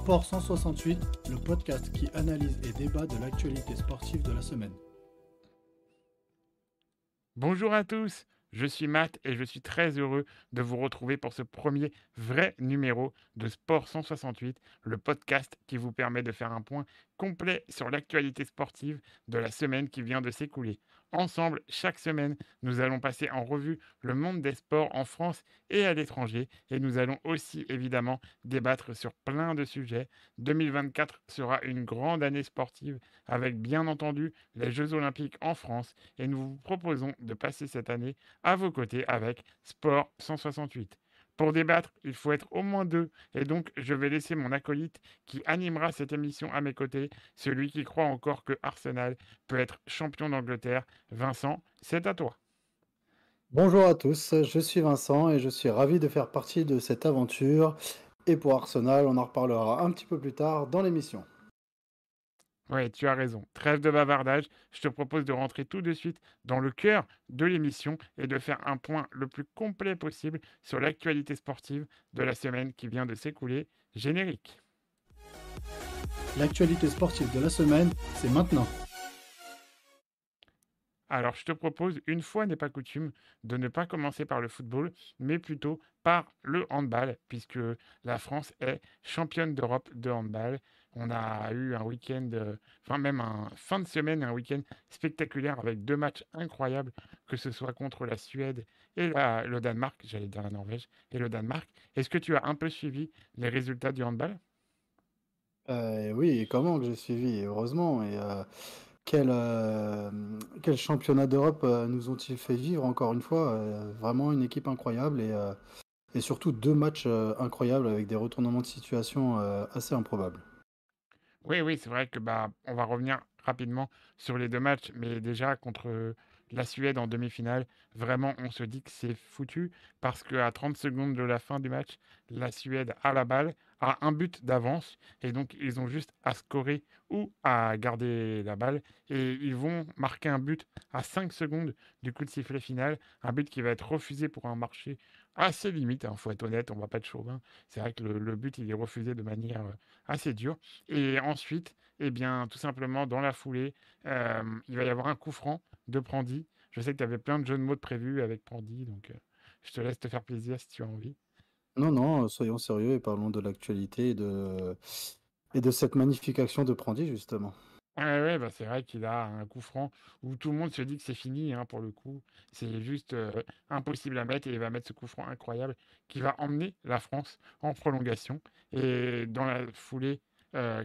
Sport 168, le podcast qui analyse et débat de l'actualité sportive de la semaine. Bonjour à tous, je suis Matt et je suis très heureux de vous retrouver pour ce premier vrai numéro de Sport 168, le podcast qui vous permet de faire un point complet sur l'actualité sportive de la semaine qui vient de s'écouler. Ensemble, chaque semaine, nous allons passer en revue le monde des sports en France et à l'étranger et nous allons aussi évidemment débattre sur plein de sujets. 2024 sera une grande année sportive avec bien entendu les Jeux olympiques en France et nous vous proposons de passer cette année à vos côtés avec Sport 168. Pour débattre, il faut être au moins deux, et donc je vais laisser mon acolyte qui animera cette émission à mes côtés, celui qui croit encore que Arsenal peut être champion d'Angleterre. Vincent, c'est à toi. Bonjour à tous, je suis Vincent et je suis ravi de faire partie de cette aventure. Et pour Arsenal, on en reparlera un petit peu plus tard dans l'émission. Oui, tu as raison. Trêve de bavardage. Je te propose de rentrer tout de suite dans le cœur de l'émission et de faire un point le plus complet possible sur l'actualité sportive de la semaine qui vient de s'écouler. Générique. L'actualité sportive de la semaine, c'est maintenant. Alors, je te propose, une fois n'est pas coutume, de ne pas commencer par le football, mais plutôt par le handball, puisque la France est championne d'Europe de handball. On a eu un week-end, euh, enfin même un fin de semaine, un week-end spectaculaire avec deux matchs incroyables, que ce soit contre la Suède et le Danemark, j'allais dire la Norvège, et le Danemark. Est-ce que tu as un peu suivi les résultats du handball? Euh, Oui, comment que j'ai suivi, heureusement. Et euh, quel, championnat d'Europe nous ont-ils fait vivre encore une fois Vraiment une équipe incroyable et surtout deux matchs incroyables avec des retournements de situation assez improbables. Oui, oui, c'est vrai que bah, on va revenir rapidement sur les deux matchs, mais déjà contre la Suède en demi-finale, vraiment, on se dit que c'est foutu parce qu'à 30 secondes de la fin du match, la Suède a la balle, a un but d'avance et donc ils ont juste à scorer ou à garder la balle et ils vont marquer un but à 5 secondes du coup de sifflet final, un but qui va être refusé pour un marché assez limite, il hein, faut être honnête, on va pas être chauvin. C'est vrai que le, but il est refusé de manière euh, assez dure. Et ensuite, eh bien, tout simplement dans la foulée, il va y avoir un coup franc de Prandi. Je sais que tu avais plein de jeux de mots de prévus avec Prandi, donc euh, je te laisse te faire plaisir si tu as envie. Non, non, soyons sérieux et parlons de l'actualité et de, et de cette magnification de Prandi, justement. Bah, c'est vrai qu'il a un coup franc où tout le monde se dit que c'est fini, hein, pour le coup. C'est juste impossible à mettre et il va mettre ce coup franc incroyable qui va emmener la France en prolongation. Et dans la foulée,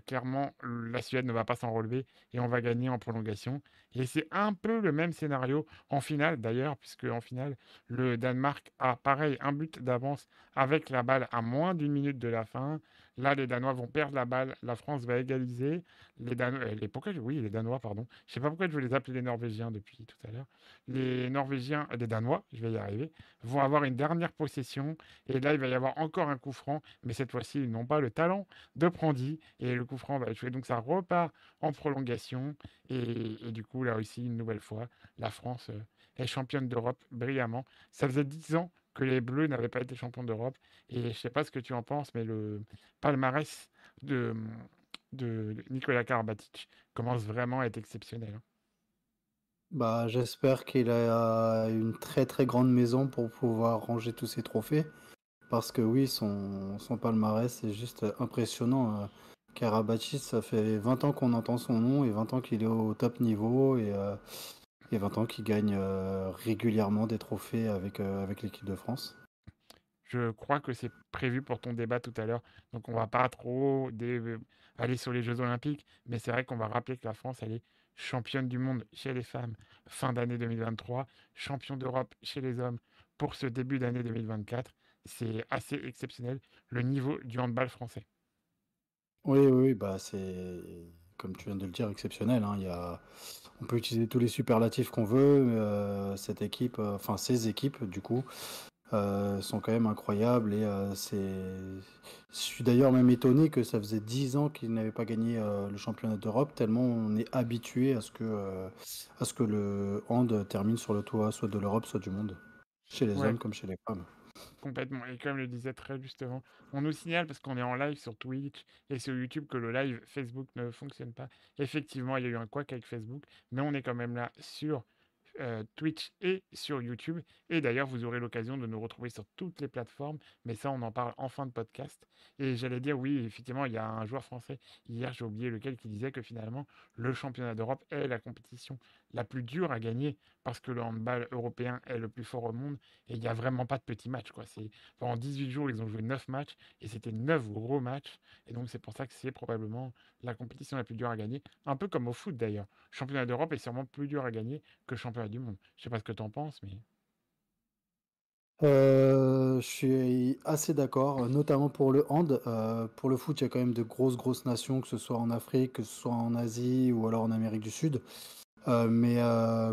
clairement, la Suède ne va pas s'en relever et on va gagner en prolongation. Et c'est un peu le même scénario en finale d'ailleurs, puisque en finale, le Danemark a pareil un but d'avance avec la balle à moins d'une minute de la fin. Là, les Danois vont perdre la balle, la France va égaliser. Les Danois, euh, les, pourquoi, oui, les Danois, pardon. Je sais pas pourquoi je veux les appeler les Norvégiens depuis tout à l'heure. Les Norvégiens, les Danois, je vais y arriver, vont avoir une dernière possession. Et là, il va y avoir encore un coup franc, mais cette fois-ci, ils n'ont pas le talent de Prandi et le coup franc va être Donc ça repart en prolongation. Et, du coup, là aussi, une nouvelle fois, la France euh, est championne d'Europe brillamment. Ça faisait 10 ans que les Bleus n'avaient pas été champions d'Europe. Et je sais pas ce que tu en penses, mais le palmarès de, de Nicolas Karabatic commence vraiment à être exceptionnel. Hein. Bah, j'espère qu'il a une très très grande maison pour pouvoir ranger tous ses trophées. Parce que oui, son, son palmarès est juste impressionnant. Euh, Karabatic, ça fait 20 ans qu'on entend son nom et 20 ans qu'il est au top niveau et, euh, 20 ans qu'il gagne euh, régulièrement des trophées avec, euh, avec l'équipe de France. Je crois que c'est prévu pour ton débat tout à l'heure. Donc on va pas trop aller sur les Jeux Olympiques, mais c'est vrai qu'on va rappeler que la France, elle est championne du monde chez les femmes fin d'année 2023, champion d'Europe chez les hommes pour ce début d'année 2024. C'est assez exceptionnel le niveau du handball français. Oui, oui, bah c'est comme tu viens de le dire, exceptionnel. Hein. Il y a... On peut utiliser tous les superlatifs qu'on veut. Euh, cette équipe, euh, enfin ces équipes, du coup, euh, sont quand même incroyables. Et c'est... Je suis d'ailleurs même étonné que ça faisait 10 ans qu'ils n'avaient pas gagné le championnat d'Europe, tellement on est habitué à ce que, à ce que le hand termine sur le toit, soit de l'Europe, soit du monde, chez les hommes comme chez les femmes. Complètement. Et comme le disait très justement, on nous signale parce qu'on est en live sur Twitch et sur YouTube que le live Facebook ne fonctionne pas. Effectivement, il y a eu un couac avec Facebook, mais on est quand même là sur euh, Twitch et sur YouTube. Et d'ailleurs, vous aurez l'occasion de nous retrouver sur toutes les plateformes, mais ça, on en parle en fin de podcast. Et j'allais dire, oui, effectivement, il y a un joueur français, hier, j'ai oublié lequel, qui disait que finalement, le championnat d'Europe est la compétition la plus dure à gagner parce que le handball européen est le plus fort au monde et il n'y a vraiment pas de petits matchs. Quoi. Pendant 18 jours, ils ont joué 9 matchs et c'était 9 gros matchs. Et donc, c'est pour ça que c'est probablement la compétition la plus dure à gagner. Un peu comme au foot d'ailleurs. Championnat d'Europe est sûrement plus dur à gagner que championnat du monde. Je sais pas ce que tu en penses, mais. Euh, je suis assez d'accord, notamment pour le hand. Euh, pour le foot, il y a quand même de grosses, grosses nations, que ce soit en Afrique, que ce soit en Asie ou alors en Amérique du Sud. Euh, mais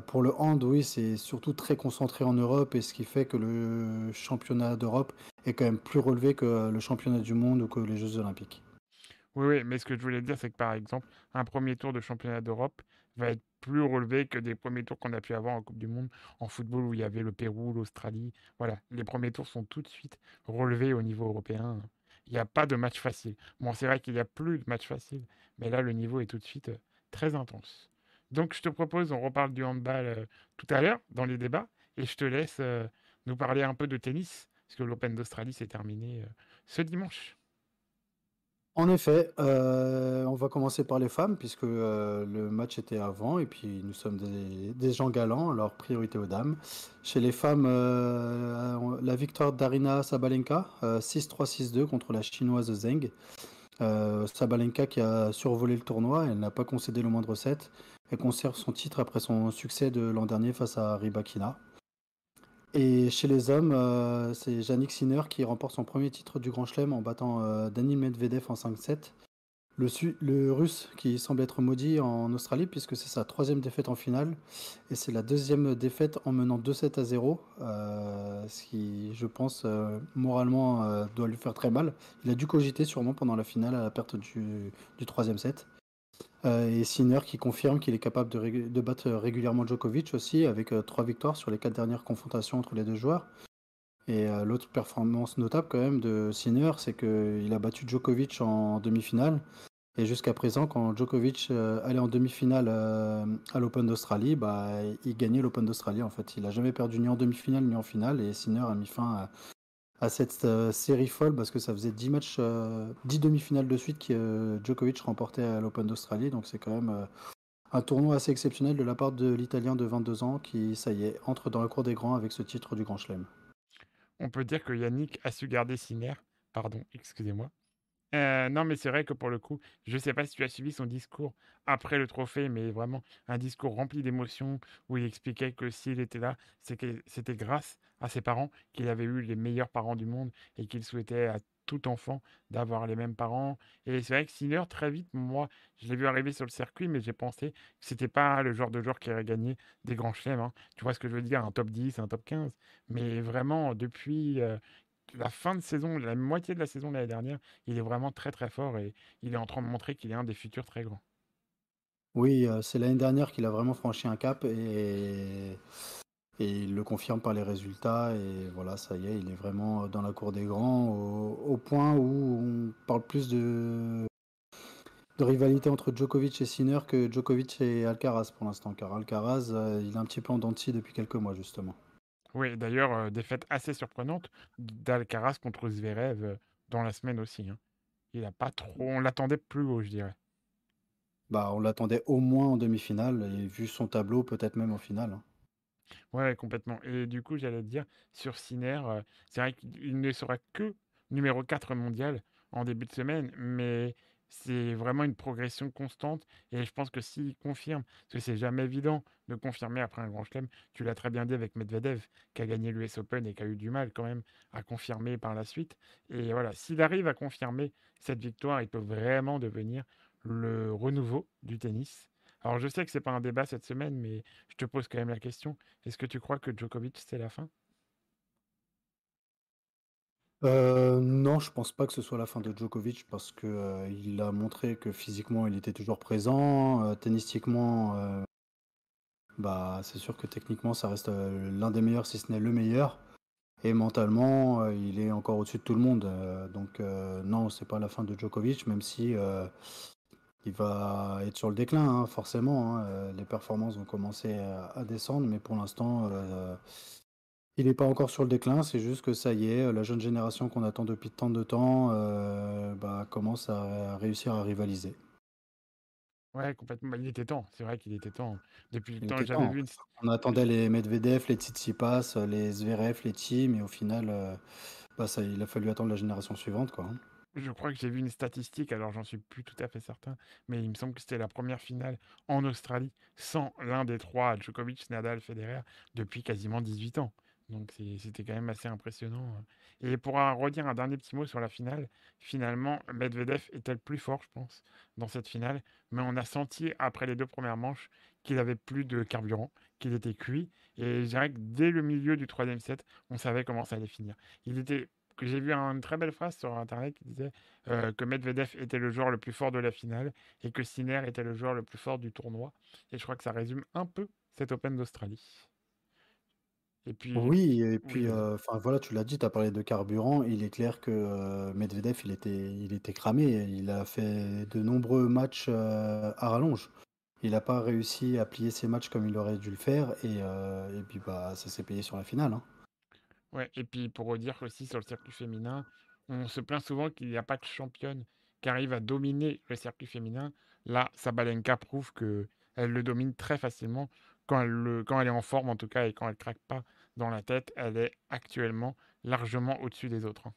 pour le hand, oui, c'est surtout très concentré en Europe et ce qui fait que le championnat d'Europe est quand même plus relevé que le championnat du monde ou que les Jeux olympiques. Oui, oui, mais ce que je voulais dire, c'est que par exemple, un premier tour de championnat d'Europe va être plus relevé que des premiers tours qu'on a pu avoir en Coupe du Monde en football où il y avait le Pérou, l'Australie. Voilà, les premiers tours sont tout de suite relevés au niveau européen. Il n'y a pas de match facile. Bon, c'est vrai qu'il n'y a plus de match facile, mais là, le niveau est tout de suite euh, très intense. Donc, je te propose, on reparle du handball euh, tout à l'heure dans les débats, et je te laisse euh, nous parler un peu de tennis, parce que l'Open d'Australie s'est terminé ce dimanche. En effet, euh, on va commencer par les femmes puisque euh, le match était avant et puis nous sommes des, gens galants, alors priorité aux dames. Chez les femmes, euh, la victoire d'Arina Sabalenka, 6-3-6-2 contre la chinoise Zheng. Sabalenka qui a survolé le tournoi, elle n'a pas concédé le moindre set. Elle conserve son titre après son succès de l'an dernier face à Rybakina. Et chez les hommes, euh, c'est Yannick Sinner qui remporte son premier titre du Grand Chelem en battant euh, Daniil Medvedev en 5-7. Le, le, russe qui semble être maudit en Australie puisque c'est sa troisième défaite en finale et c'est la deuxième défaite en menant 2-7 à 0, euh, ce qui je pense moralement doit lui faire très mal. Il a dû cogiter sûrement pendant la finale à la perte du troisième set. Euh, et Sinner qui confirme qu'il est capable de, battre régulièrement Djokovic aussi, avec euh, trois victoires sur les quatre dernières confrontations entre les deux joueurs. Et euh, l'autre performance notable quand même de Sinner, c'est qu'il a battu Djokovic en demi-finale. Et jusqu'à présent, quand Djokovic allait en demi-finale à l'Open d'Australie, bah, il gagnait l'Open d'Australie en fait. Il n'a jamais perdu ni en demi-finale ni en finale. Et Sinner a mis fin à, cette euh, série folle parce que ça faisait 10 matchs, 10 euh, demi-finales de suite que euh, Djokovic remportait à l'Open d'Australie. Donc c'est quand même un tournoi assez exceptionnel de la part de l'Italien de 22 ans qui, ça y est, entre dans la cour des grands avec ce titre du Grand Chelem. On peut dire que Yannick a su garder Sinner. Pardon, excusez-moi. Non, mais c'est vrai que pour le coup, je ne sais pas si tu as suivi son discours après le trophée, mais vraiment un discours rempli d'émotions où il expliquait que s'il était là, c'était grâce à ses parents, qu'il avait eu les meilleurs parents du monde et qu'il souhaitait à tout enfant d'avoir les mêmes parents. Et c'est vrai que Sinner, très vite, moi, je l'ai vu arriver sur le circuit, mais j'ai pensé que c'était pas le genre de joueur qui aurait gagné des grands chelems. Hein. Tu vois ce que je veux dire, un top 10, un top 15. Mais vraiment, depuis euh, la fin de saison, la moitié de la saison de l'année dernière, il est vraiment très très fort et il est en train de montrer qu'il est un des futurs très grands. Oui, euh, c'est l'année dernière qu'il a vraiment franchi un cap et et il le confirme par les résultats. Et voilà, ça y est, il est vraiment dans la cour des grands, au, point où on parle plus de, rivalité entre Djokovic et Sinner que Djokovic et Alcaraz pour l'instant. Car Alcaraz, euh, il est un petit peu en dents depuis quelques mois, justement. Oui, d'ailleurs, euh, défaite assez surprenante d'Alcaraz contre Zverev euh, dans la semaine aussi. Hein. Il a pas trop. On l'attendait plus haut, je dirais. Bah, on l'attendait au moins en demi-finale, et vu son tableau, peut-être même en finale. Hein. Ouais, complètement. Et du coup, j'allais te dire, sur Sinner, euh, c'est vrai qu'il ne sera que numéro 4 mondial en début de semaine, mais c'est vraiment une progression constante. Et je pense que s'il confirme, parce que c'est jamais évident de confirmer après un grand chelem, tu l'as très bien dit avec Medvedev, qui a gagné l'US Open et qui a eu du mal quand même à confirmer par la suite. Et voilà, s'il arrive à confirmer cette victoire, il peut vraiment devenir le renouveau du tennis. Alors je sais que c'est pas un débat cette semaine, mais je te pose quand même la question. Est-ce que tu crois que Djokovic c'est la fin? Euh, non, je pense pas que ce soit la fin de Djokovic parce que euh, il a montré que physiquement il était toujours présent, euh, tennistiquement, bah c'est sûr que techniquement ça reste l'un des meilleurs si ce n'est le meilleur. Et mentalement, euh, il est encore au-dessus de tout le monde. Euh, donc euh, non, c'est pas la fin de Djokovic, même si il va être sur le déclin, hein, forcément. Hein. Les performances vont commencer à, descendre, mais pour l'instant, il n'est pas encore sur le déclin. C'est juste que ça y est, la jeune génération qu'on attend depuis tant de temps bah, commence à réussir à rivaliser. Ouais, complètement. Il était temps. C'est vrai qu'il était temps. Depuis le temps, j'avais vu On attendait les Medvedev, les Tsitsipas, les Zverev, les Tim, et au final, euh, bah, ça, il a fallu attendre la génération suivante, quoi. Hein. Je crois que j'ai vu une statistique, alors j'en suis plus tout à fait certain, mais il me semble que c'était la première finale en Australie sans l'un des trois, Djokovic, Nadal, Federer, depuis quasiment 18 ans. Donc c'était quand même assez impressionnant. Hein. Et pour redire un dernier petit mot sur la finale, finalement, Medvedev était le plus fort, je pense, dans cette finale? Mais on a senti, après les deux premières manches, qu'il avait plus de carburant, qu'il était cuit. Et je dirais que dès le milieu du troisième set, on savait comment ça allait finir. Il était j'ai vu une très belle phrase sur internet qui disait euh, que Medvedev était le joueur le plus fort de la finale et que Sinner était le joueur le plus fort du tournoi. Et je crois que ça résume un peu cet Open d'Australie. Et puis, Oui, et puis, euh, enfin voilà, tu l'as dit, tu as parlé de carburant. Il est clair que euh, Medvedev, il était, il était cramé. Il a fait de nombreux matchs euh, à rallonge. Il n'a pas réussi à plier ses matchs comme il aurait dû le faire. Et, et puis, bah, ça s'est payé sur la finale. Hein. Ouais, et puis pour redire aussi sur le circuit féminin, on se plaint souvent qu'il n'y a pas de championne qui arrive à dominer le circuit féminin. Là, Sabalenka prouve que elle le domine très facilement quand elle, quand elle est en forme en tout cas et quand elle craque pas dans la tête, elle est actuellement largement au-dessus des autres. Hein.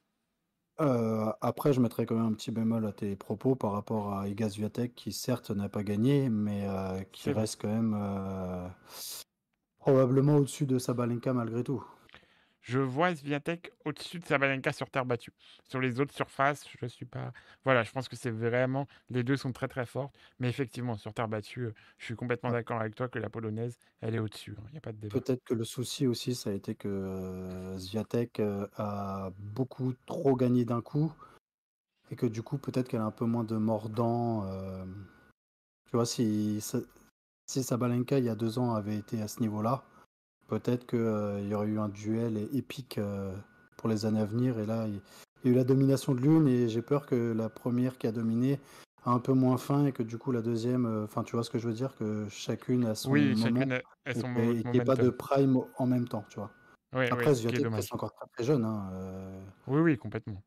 Euh, après, je mettrais quand même un petit bémol à tes propos par rapport à Iga Swiatek qui certes n'a pas gagné, mais euh, qui reste quand même euh, probablement au-dessus de Sabalenka malgré tout. Je vois Sviatek au-dessus de Sabalenka sur terre battue. Sur les autres surfaces, je suis pas. Voilà, je pense que c'est vraiment. Les deux sont très très fortes. Mais effectivement, sur terre battue, je suis complètement d'accord avec toi que la polonaise, elle est au-dessus. Il hein. n'y a pas de débat. Peut-être que le souci aussi, ça a été que euh, Sviatek euh, a beaucoup trop gagné d'un coup. Et que du coup, peut-être qu'elle a un peu moins de mordant. Euh. Tu vois, si, si Sabalenka, il y a deux ans, avait été à ce niveau-là Peut-être qu'il euh, y aurait eu un duel épique euh, pour les années à venir. Et là, il y a eu la domination de l'une et j'ai peur que la première qui a dominé a un peu moins faim et que du coup la deuxième, euh, enfin tu vois ce que je veux dire, que chacune a son oui, moment a, son et, et qu'il n'y ait pas de prime en même temps, tu vois. Après, oui, Zviatek reste encore très, très jeune. Hein, oui, oui, complètement.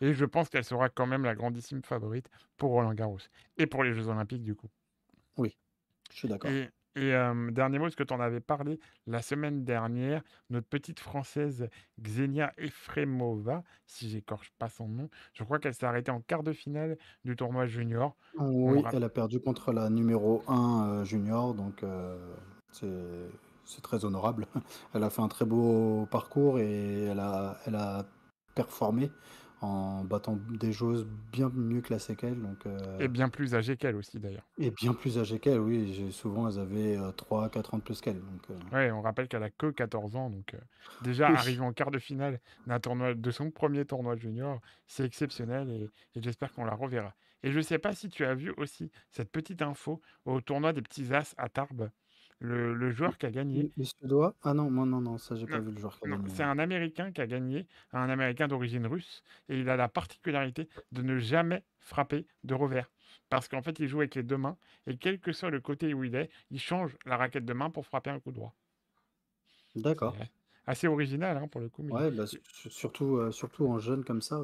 Et je pense qu'elle sera quand même la grandissime favorite pour Roland Garros et pour les Jeux Olympiques du coup. Oui, je suis d'accord. Et dernier mot, ce que tu en avais parlé la semaine dernière, notre petite française Xenia Efremova, si j'écorche pas son nom, je crois qu'elle s'est arrêtée en quart de finale du tournoi junior. Oui, elle a perdu contre la numéro 1 junior, donc c'est très honorable. Elle a fait un très beau parcours et elle a, elle a performé en battant des joueuses bien mieux classées qu'elle. Donc, euh, Et bien plus âgées qu'elle aussi d'ailleurs. Et bien plus âgées qu'elle, oui. Souvent elles avaient 3-4 euh, ans de plus qu'elle. Euh. Ouais, on rappelle qu'elle a que 14 ans. Donc déjà arriver en quart de finale d'un tournoi, de son premier tournoi junior, c'est exceptionnel et, j'espère qu'on la reverra. Et je ne sais pas si tu as vu aussi cette petite info au tournoi des petits As à Tarbes le, joueur qui a gagné. Suédois Ah non, moi non, non, ça j'ai pas vu le joueur qui a gagné. C'est un Américain qui a gagné, un Américain d'origine russe, et il a la particularité de ne jamais frapper de revers. Parce qu'en fait, il joue avec les deux mains, et quel que soit le côté où il est, il change la raquette de main pour frapper un coup droit. D'accord. Assez original hein, pour le coup. Ouais, bah, surtout, euh, surtout en jeune comme ça.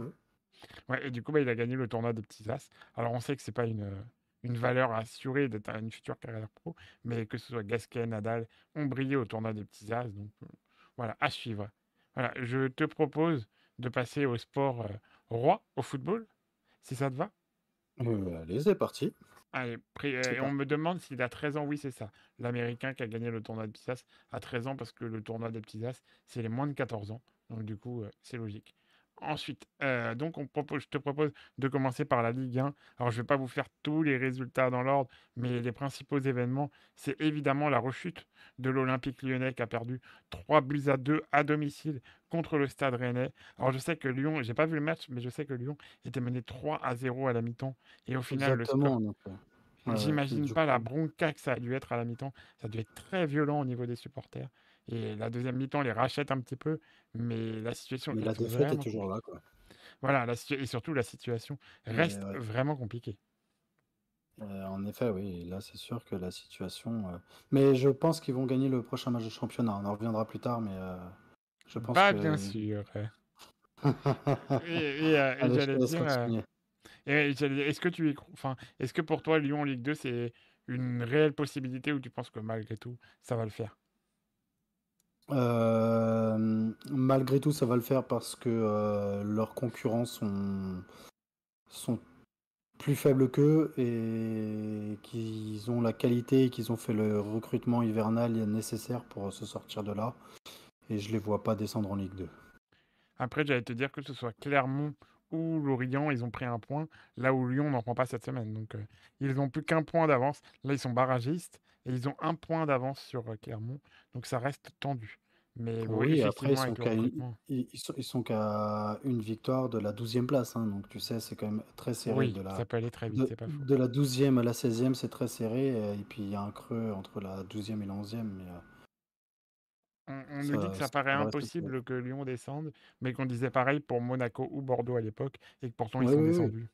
Ouais. et du coup, bah, il a gagné le tournoi des petits as. Alors, on sait que c'est pas une, une valeur assurée d'être une future carrière pro, mais que ce soit Gasquet, Nadal, ont brillé au tournoi des petits as. Donc euh, voilà, à suivre. Voilà, je te propose de passer au sport euh, roi, au football, si ça te va. Euh, allez, c'est parti. Allez, on me demande s'il a 13 ans. Oui, c'est ça. L'Américain qui a gagné le tournoi des petits as a 13 ans parce que le tournoi des petits as, c'est les moins de 14 ans. Donc du coup, c'est logique. Ensuite, euh, donc on propose, je te propose de commencer par la Ligue 1. Alors je ne vais pas vous faire tous les résultats dans l'ordre, mais les principaux événements, c'est évidemment la rechute de l'Olympique lyonnais qui a perdu 3 buts à 2 à domicile contre le Stade rennais. Alors je sais que Lyon, j'ai pas vu le match, mais je sais que Lyon était mené 3 à 0 à la mi-temps. Et au final, le score... Euh, J'imagine pas la bronca que ça a dû être à la mi-temps. Ça a dû être très violent au niveau des supporters. Et la deuxième mi-temps les rachète un petit peu, mais la situation Mais la défaite est toujours là, quoi. Voilà, la et surtout la situation reste ouais. vraiment compliquée. Heu, en effet, oui, là, c'est sûr que la situation, heu mais je pense qu'ils vont gagner le prochain match de championnat. On en reviendra plus tard, mais heu, je pense Pas que bien sûr. Et et allez, j'allais dire, est-ce que tu y enfin, est-ce que pour toi Lyon en Ligue 2, c'est une réelle possibilité ou tu penses que malgré tout, ça va le faire? Hem, malgré tout, ça va le faire parce que, heu, leurs concurrents sont sont plus faibles qu'eux et qu'ils ont la qualité et qu'ils ont fait le recrutement hivernal nécessaire pour se sortir de là et je les vois pas descendre en Ligue 2. Après, j'allais te dire que ce soit Clermont ou Lorient, ils ont pris un point, là où Lyon n'en prend pas cette semaine. Donc, heu, ils ont plus qu'un point d'avance. Là, ils sont barragistes et ils ont un point d'avance sur, heu, Clermont, donc ça reste tendu. Mais oui, après ils sont qu'à ils ils sont une victoire de la douzième place, hein, donc tu sais, c'est quand même très serré oui, de la ça peut aller très vite, de c'est pas faux. de la douzième à la seizième, c'est très serré, et puis il y a un creux entre la douzième et la onzième, mais On nous dit que ça paraît impossible que Lyon descende, mais qu'on disait pareil pour Monaco ou Bordeaux à l'époque et que pourtant ils Oui, sont oui, descendus.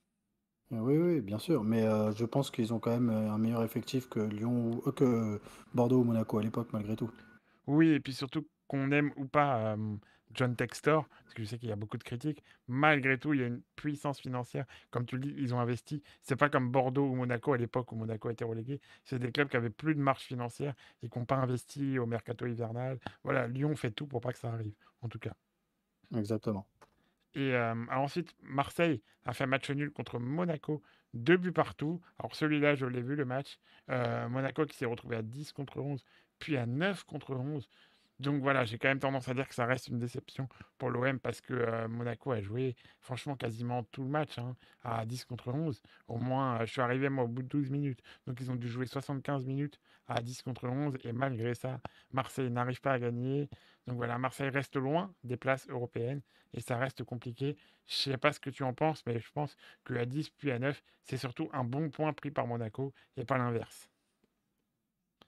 Oui, oui, bien sûr, mais heu, je pense qu'ils ont quand même, heu, un meilleur effectif que Lyon ou euh, que Bordeaux ou Monaco à l'époque malgré tout. Oui et puis surtout qu'on aime ou pas, John Textor, parce que je sais qu'il y a beaucoup de critiques, malgré tout, il y a une puissance financière. Comme tu le dis, ils ont investi. C'est pas comme Bordeaux ou Monaco à l'époque où Monaco a été relégué. C'est des clubs qui avaient plus de marge financière et qui ont pas investi au mercato hivernal. Voilà, Lyon fait tout pour pas que ça arrive, en tout cas. Exactement. Et alors ensuite, Marseille a fait un match nul contre Monaco, 2 buts partout. Alors celui-là, je l'ai vu le match. Heu, Monaco qui s'est retrouvé à 10 contre 11, puis à 9 contre 11. Donc voilà, j'ai quand même tendance à dire que ça reste une déception pour l'OM parce que, heu, Monaco a joué franchement quasiment tout le match, hein, à 10 contre 11. Au moins, heu, je suis arrivé moi au bout de 12 minutes. Donc ils ont dû jouer 75 minutes à 10 contre 11 et malgré ça, Marseille n'arrive pas à gagner. Donc voilà, Marseille reste loin des places européennes et ça reste compliqué. Je sais pas ce que tu en penses, mais je pense qu'à 10 puis à 9, c'est surtout un bon point pris par Monaco et pas l'inverse.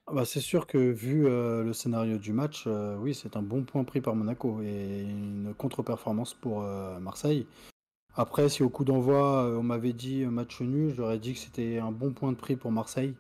Ah bah, c'est sûr que vu, heu, le scénario du match, heu, oui, c'est un bon point pris par Monaco et une contre-performance pour, heu, Marseille. Après, si au coup d'envoi, on m'avait dit, match nul, j'aurais dit que c'était un bon point de prix pour Marseille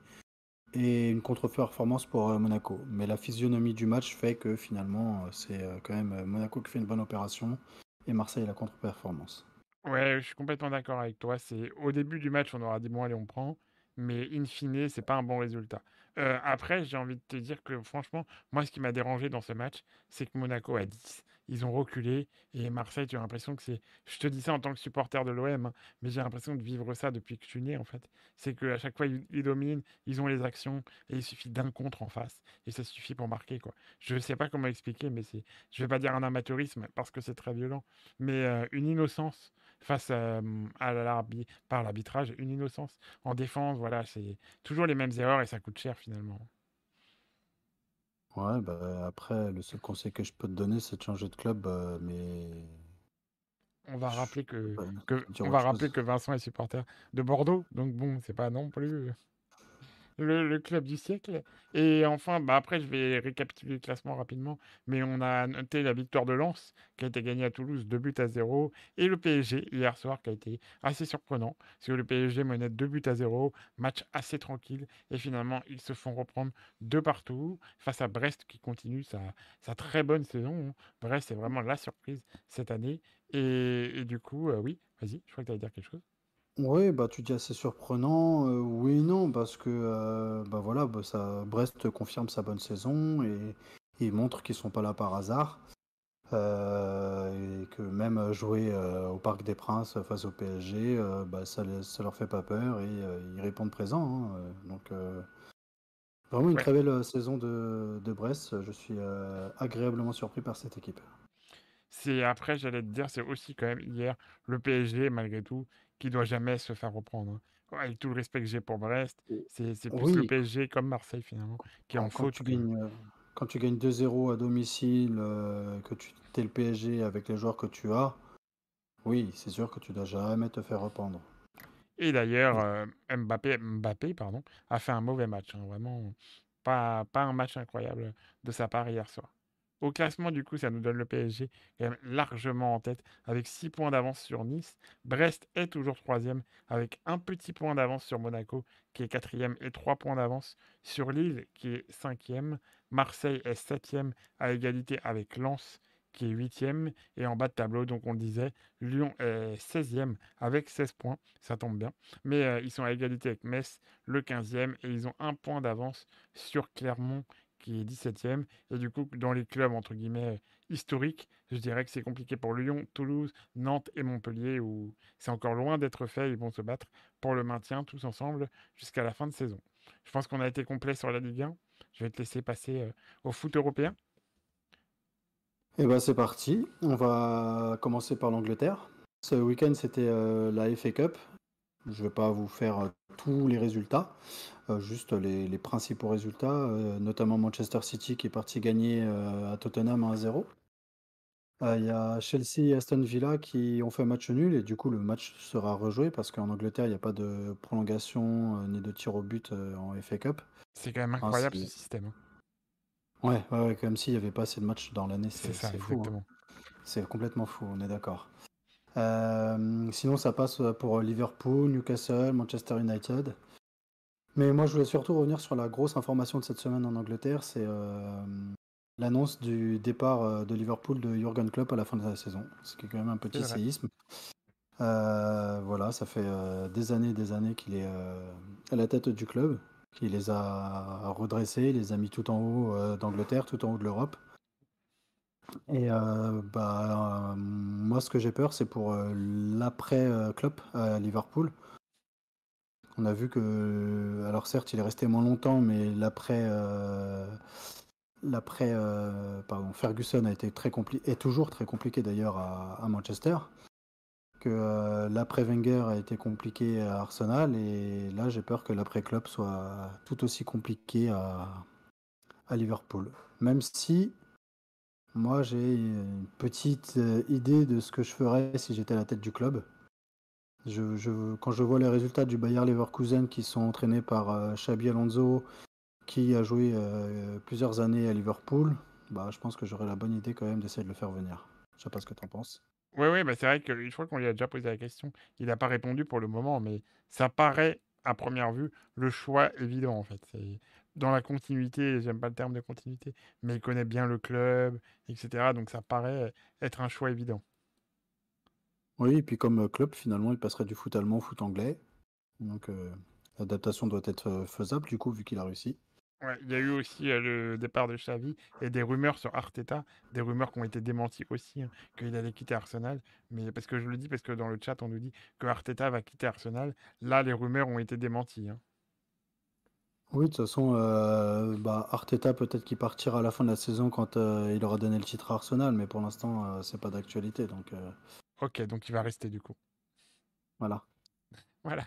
et une contre-performance pour, Monaco. Mais la physionomie du match fait que finalement, c'est, quand même, Monaco qui fait une bonne opération et Marseille la contre-performance. Ouais, je suis complètement d'accord avec toi. C'est au début du match, on aura dit bon, allez, on prend, mais in fine, c'est pas un bon résultat. Après, j'ai envie de te dire que franchement, moi, ce qui m'a dérangé dans ce match, c'est que Monaco a 10. Ils ont reculé et Marseille, tu as l'impression que c'est. Je te dis ça en tant que supporter de l'OM, hein, mais j'ai l'impression de vivre ça depuis que je suis né, en fait. C'est qu'à chaque fois, ils, dominent, ils ont les actions et il suffit d'un contre en face et ça suffit pour marquer, quoi. Je sais pas comment expliquer, mais c'est. Je vais pas dire un amateurisme parce que c'est très violent, mais une innocence face à, par l'arbitrage, une innocence. En défense, voilà, c'est toujours les mêmes erreurs et ça coûte cher finalement. Ouais, bah, après, le seul conseil que je peux te donner, c'est de changer de club, mais On va rappeler que, que on va rappeler que Vincent est supporter de Bordeaux, donc bon, c'est pas non plus. Le, club du siècle. Et enfin, bah après, je vais récapituler le classement rapidement. Mais on a noté la victoire de Lens, qui a été gagnée à Toulouse 2 buts à 0. Et le PSG, hier soir, qui a été assez surprenant. Parce que le PSG menait 2 buts à 0. Match assez tranquille. Et finalement, ils se font reprendre deux partout face à Brest, qui continue sa, très bonne saison. hein. Brest, c'est vraiment la surprise cette année. Et, et du coup, euh, oui, vas-y, je crois que tu allais dire quelque chose. Oui, bah, tu dis assez surprenant, heu, oui et non parce que, heu, bah, voilà, bah, ça Brest confirme sa bonne saison et ils montrent qu'ils sont pas là par hasard, heu, et que même, jouer, au Parc des Princes face au PSG, bah, ça ça leur fait pas peur et ils répondent présent, hein, donc vraiment une Ouais, très belle, saison de de Brest. Je suis, agréablement surpris par cette équipe. C'est après, j'allais te dire, c'est aussi quand même hier le PSG, malgré tout, qui doit jamais se faire reprendre. hein. Avec tout le respect que j'ai pour Brest, c'est plus le PSG comme Marseille finalement qui en tu gagnes, heu, quand tu gagnes 2-0 à domicile, heu, que tu tu le PSG avec les joueurs que tu as, oui, c'est sûr que tu dois jamais te faire reprendre. Et d'ailleurs, euh, Mbappé, Mbappé, pardon, a fait un mauvais match. hein, Vraiment, pas, pas un match incroyable de sa part hier soir. Au classement, du coup, ça nous donne le PSG quand même largement en tête avec 6 points d'avance sur Nice. Brest est toujours troisième avec un petit point d'avance sur Monaco qui est quatrième et 3 points d'avance sur Lille qui est cinquième. Marseille est septième à égalité avec Lens qui est huitième et en bas de tableau, donc on disait, Lyon est 16e avec 16 points, ça tombe bien. Mais euh, ils sont à égalité avec Metz, le 15e, et ils ont un point d'avance sur Clermont qui est 17e. Et du coup, dans les clubs, entre guillemets, historiques, je dirais que c'est compliqué pour Lyon, Toulouse, Nantes et Montpellier, où c'est encore loin d'être fait. Ils vont se battre pour le maintien tous ensemble jusqu'à la fin de saison. Je pense qu'on a été complet sur la Ligue 1. Je vais te laisser passer euh, au foot européen. Eh ben c'est parti. On va commencer par l'Angleterre. Ce week-end, c'était euh, la FA Cup. Je ne vais pas vous faire euh, tous les résultats, euh, juste les, principaux résultats, notamment Manchester City qui est parti gagner à Tottenham 1-0. Il y a Chelsea et Aston Villa qui ont fait un match nul et du coup le match sera rejoué parce qu'en Angleterre il n'y a pas de prolongation ni de tir au but en FA Cup. C'est quand même incroyable ce système. Hein. Ouais, ouais, comme s'il n'y avait pas assez de matchs dans l'année, c'est fou. Hein. C'est complètement fou, on est d'accord. Euh, sinon, ça passe pour Liverpool, Newcastle, Manchester United. Mais moi, je voulais surtout revenir sur la grosse information de cette semaine en Angleterre, c'est euh, l'annonce du départ euh, de Liverpool de Jurgen Klopp à la fin de la saison. Ce qui est quand même un petit séisme. voilà, ça fait des années et des années qu'il est à la tête du club qui les a redressés, les a mis tout en haut d'Angleterre, tout en haut de l'Europe. Et euh, bah, moi, ce que j'ai peur, c'est pour euh, l'après club à Liverpool. On a vu que, alors certes, il est resté moins longtemps, mais l'après, l'après, pardon, Ferguson a été très compliqué, est toujours très compliqué d'ailleurs à Manchester que euh, l'après Wenger a été compliqué à Arsenal et là j'ai peur que l'après club soit tout aussi compliqué à, à Liverpool. Même si moi j'ai une petite euh, idée de ce que je ferais si j'étais à la tête du club. Je, quand je vois les résultats du Bayer Leverkusen qui sont entraînés par euh, Xabi Alonso qui a joué plusieurs années à Liverpool, bah, je pense que j'aurais la bonne idée quand même d'essayer de le faire venir. Je sais pas ce que tu en penses. Oui, oui, bah, c'est vrai que je crois qu'on lui a déjà posé la question. Il n'a pas répondu pour le moment, mais ça paraît, à première vue, le choix évident, en fait. Dans la continuité, j'aime pas le terme de continuité, mais il connaît bien le club, etc. Donc ça paraît être un choix évident. Oui, et puis comme euh, club, finalement, il passerait du foot allemand au foot anglais. Donc euh, l'adaptation doit être euh, faisable, du coup, vu qu'il a réussi il y a eu aussi le départ de Xavi et des rumeurs sur Arteta, des rumeurs qui ont été démenties aussi, hein, qu'il allait quitter Arsenal. Mais parce que je le dis, parce que dans le chat, on nous dit que Arteta va quitter Arsenal. Là, les rumeurs ont été démenties. Hein. Oui, de toute façon, bah, Arteta peut-être qu'il partira à la fin de la saison quand il aura donné le titre à Arsenal, mais pour l'instant, c'est pas d'actualité. Donc, Ok, donc il va rester du coup. Voilà. Voilà.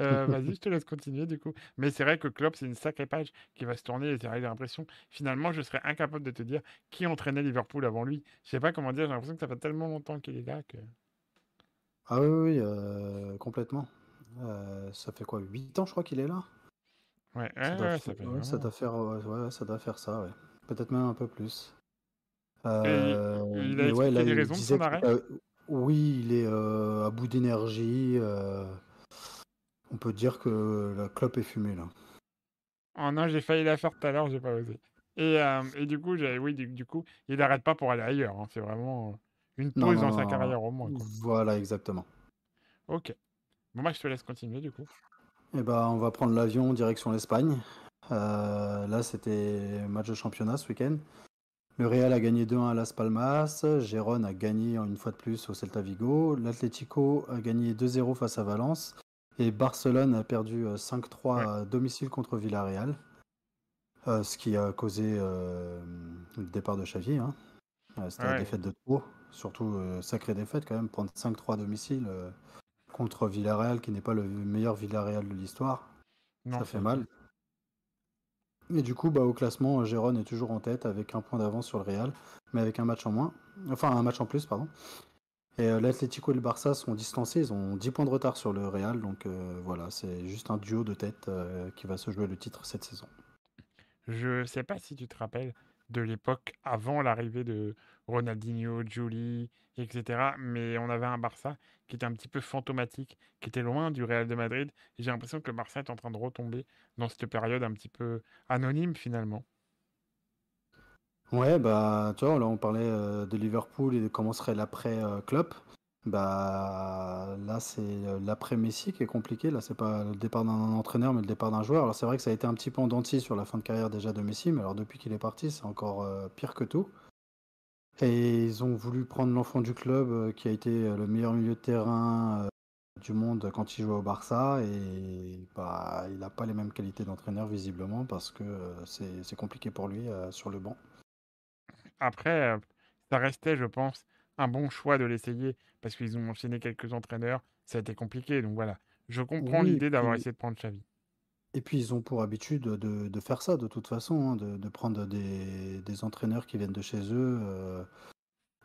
Euh, vas-y, je te laisse continuer du coup. Mais c'est vrai que Klopp, c'est une sacrée page qui va se tourner et j'ai l'impression, finalement, je serais incapable de te dire qui entraînait Liverpool avant lui. Je sais pas comment dire, j'ai l'impression que ça fait tellement longtemps qu'il est là que. Ah oui, oui, euh, complètement. Euh, ça fait quoi 8 ans, je crois qu'il est là? Ouais, ça, doit, ça, doit faire, ouais, ça doit faire ça, ouais. Peut-être même un peu plus. il a ouais, là, raisons de son arrêt Oui, il est à bout d'énergie. On peut dire que la clope est fumée là. Oh non, j'ai failli la faire tout à l'heure, j'ai pas osé. Et, euh, et du coup, oui, du, coup, il n'arrête pas pour aller ailleurs. Hein. C'est vraiment euh, une pause dans sa carrière au moins. Voilà, exactement. Ok. Bon, moi, je te laisse continuer du coup. Eh ben, on va prendre l'avion direction l'Espagne. Euh, là, c'était match de championnat ce week-end. Le Real a gagné 2-1 à Las Palmas. Gérone a gagné une fois de plus au Celta Vigo. L'Atlético a gagné 2-0 face à Valence. Et Barcelone a perdu 5-3 euh, à domicile contre Villarreal, euh, ce qui a causé euh, le départ de Xavi. Hein. C'était la défaite de trop, surtout sacrée défaite quand même, prendre 5-3 à domicile contre Villarreal, qui n'est pas le meilleur Villarreal de l'histoire. Ça fait mal. Et du coup, bah, au classement, Gérone est toujours en tête avec un point d'avance sur le Real, mais avec un match en moins. Enfin, un match en plus, pardon. Et euh, l'Atlético et le Barça sont distancés, ils ont 10 points de retard sur le Real, donc euh, voilà, c'est juste un duo de tête euh, qui va se jouer le titre cette saison. Je sais pas si tu te rappelles, de l'époque avant l'arrivée de Ronaldinho, Juli, etc. Mais on avait un Barça qui était un petit peu fantomatique, qui était loin du Real de Madrid. J'ai l'impression que le Barça est en train de retomber dans cette période un petit peu anonyme finalement. Ouais, bah, tu vois, là, on parlait euh, de Liverpool et de comment serait l'après euh. Bah, là, c'est euh, l'après Messi qui est compliqué. Là, c'est pas le départ d'un entraîneur, mais le départ d'un joueur. Alors, c'est vrai que ça a été un petit peu en denti sur la fin de carrière déjà de Messi, mais alors depuis qu'il est parti, c'est encore pire que tout. Et ils ont voulu prendre l'enfant du club qui a été le meilleur milieu de terrain du monde quand il jouait au Barça et bah, il n'a pas les mêmes qualités d'entraîneur visiblement parce que c'est compliqué pour lui sur le banc. Après, ça restait, je pense, un bon choix de l'essayer parce qu'ils ont enchaîné quelques entraîneurs. Ça a été compliqué. Donc voilà, je comprends l'idée d'avoir essayé de prendre Xavi. Et puis ils ont pour habitude de, faire ça de toute façon, hein, de, prendre des, entraîneurs qui viennent de chez eux.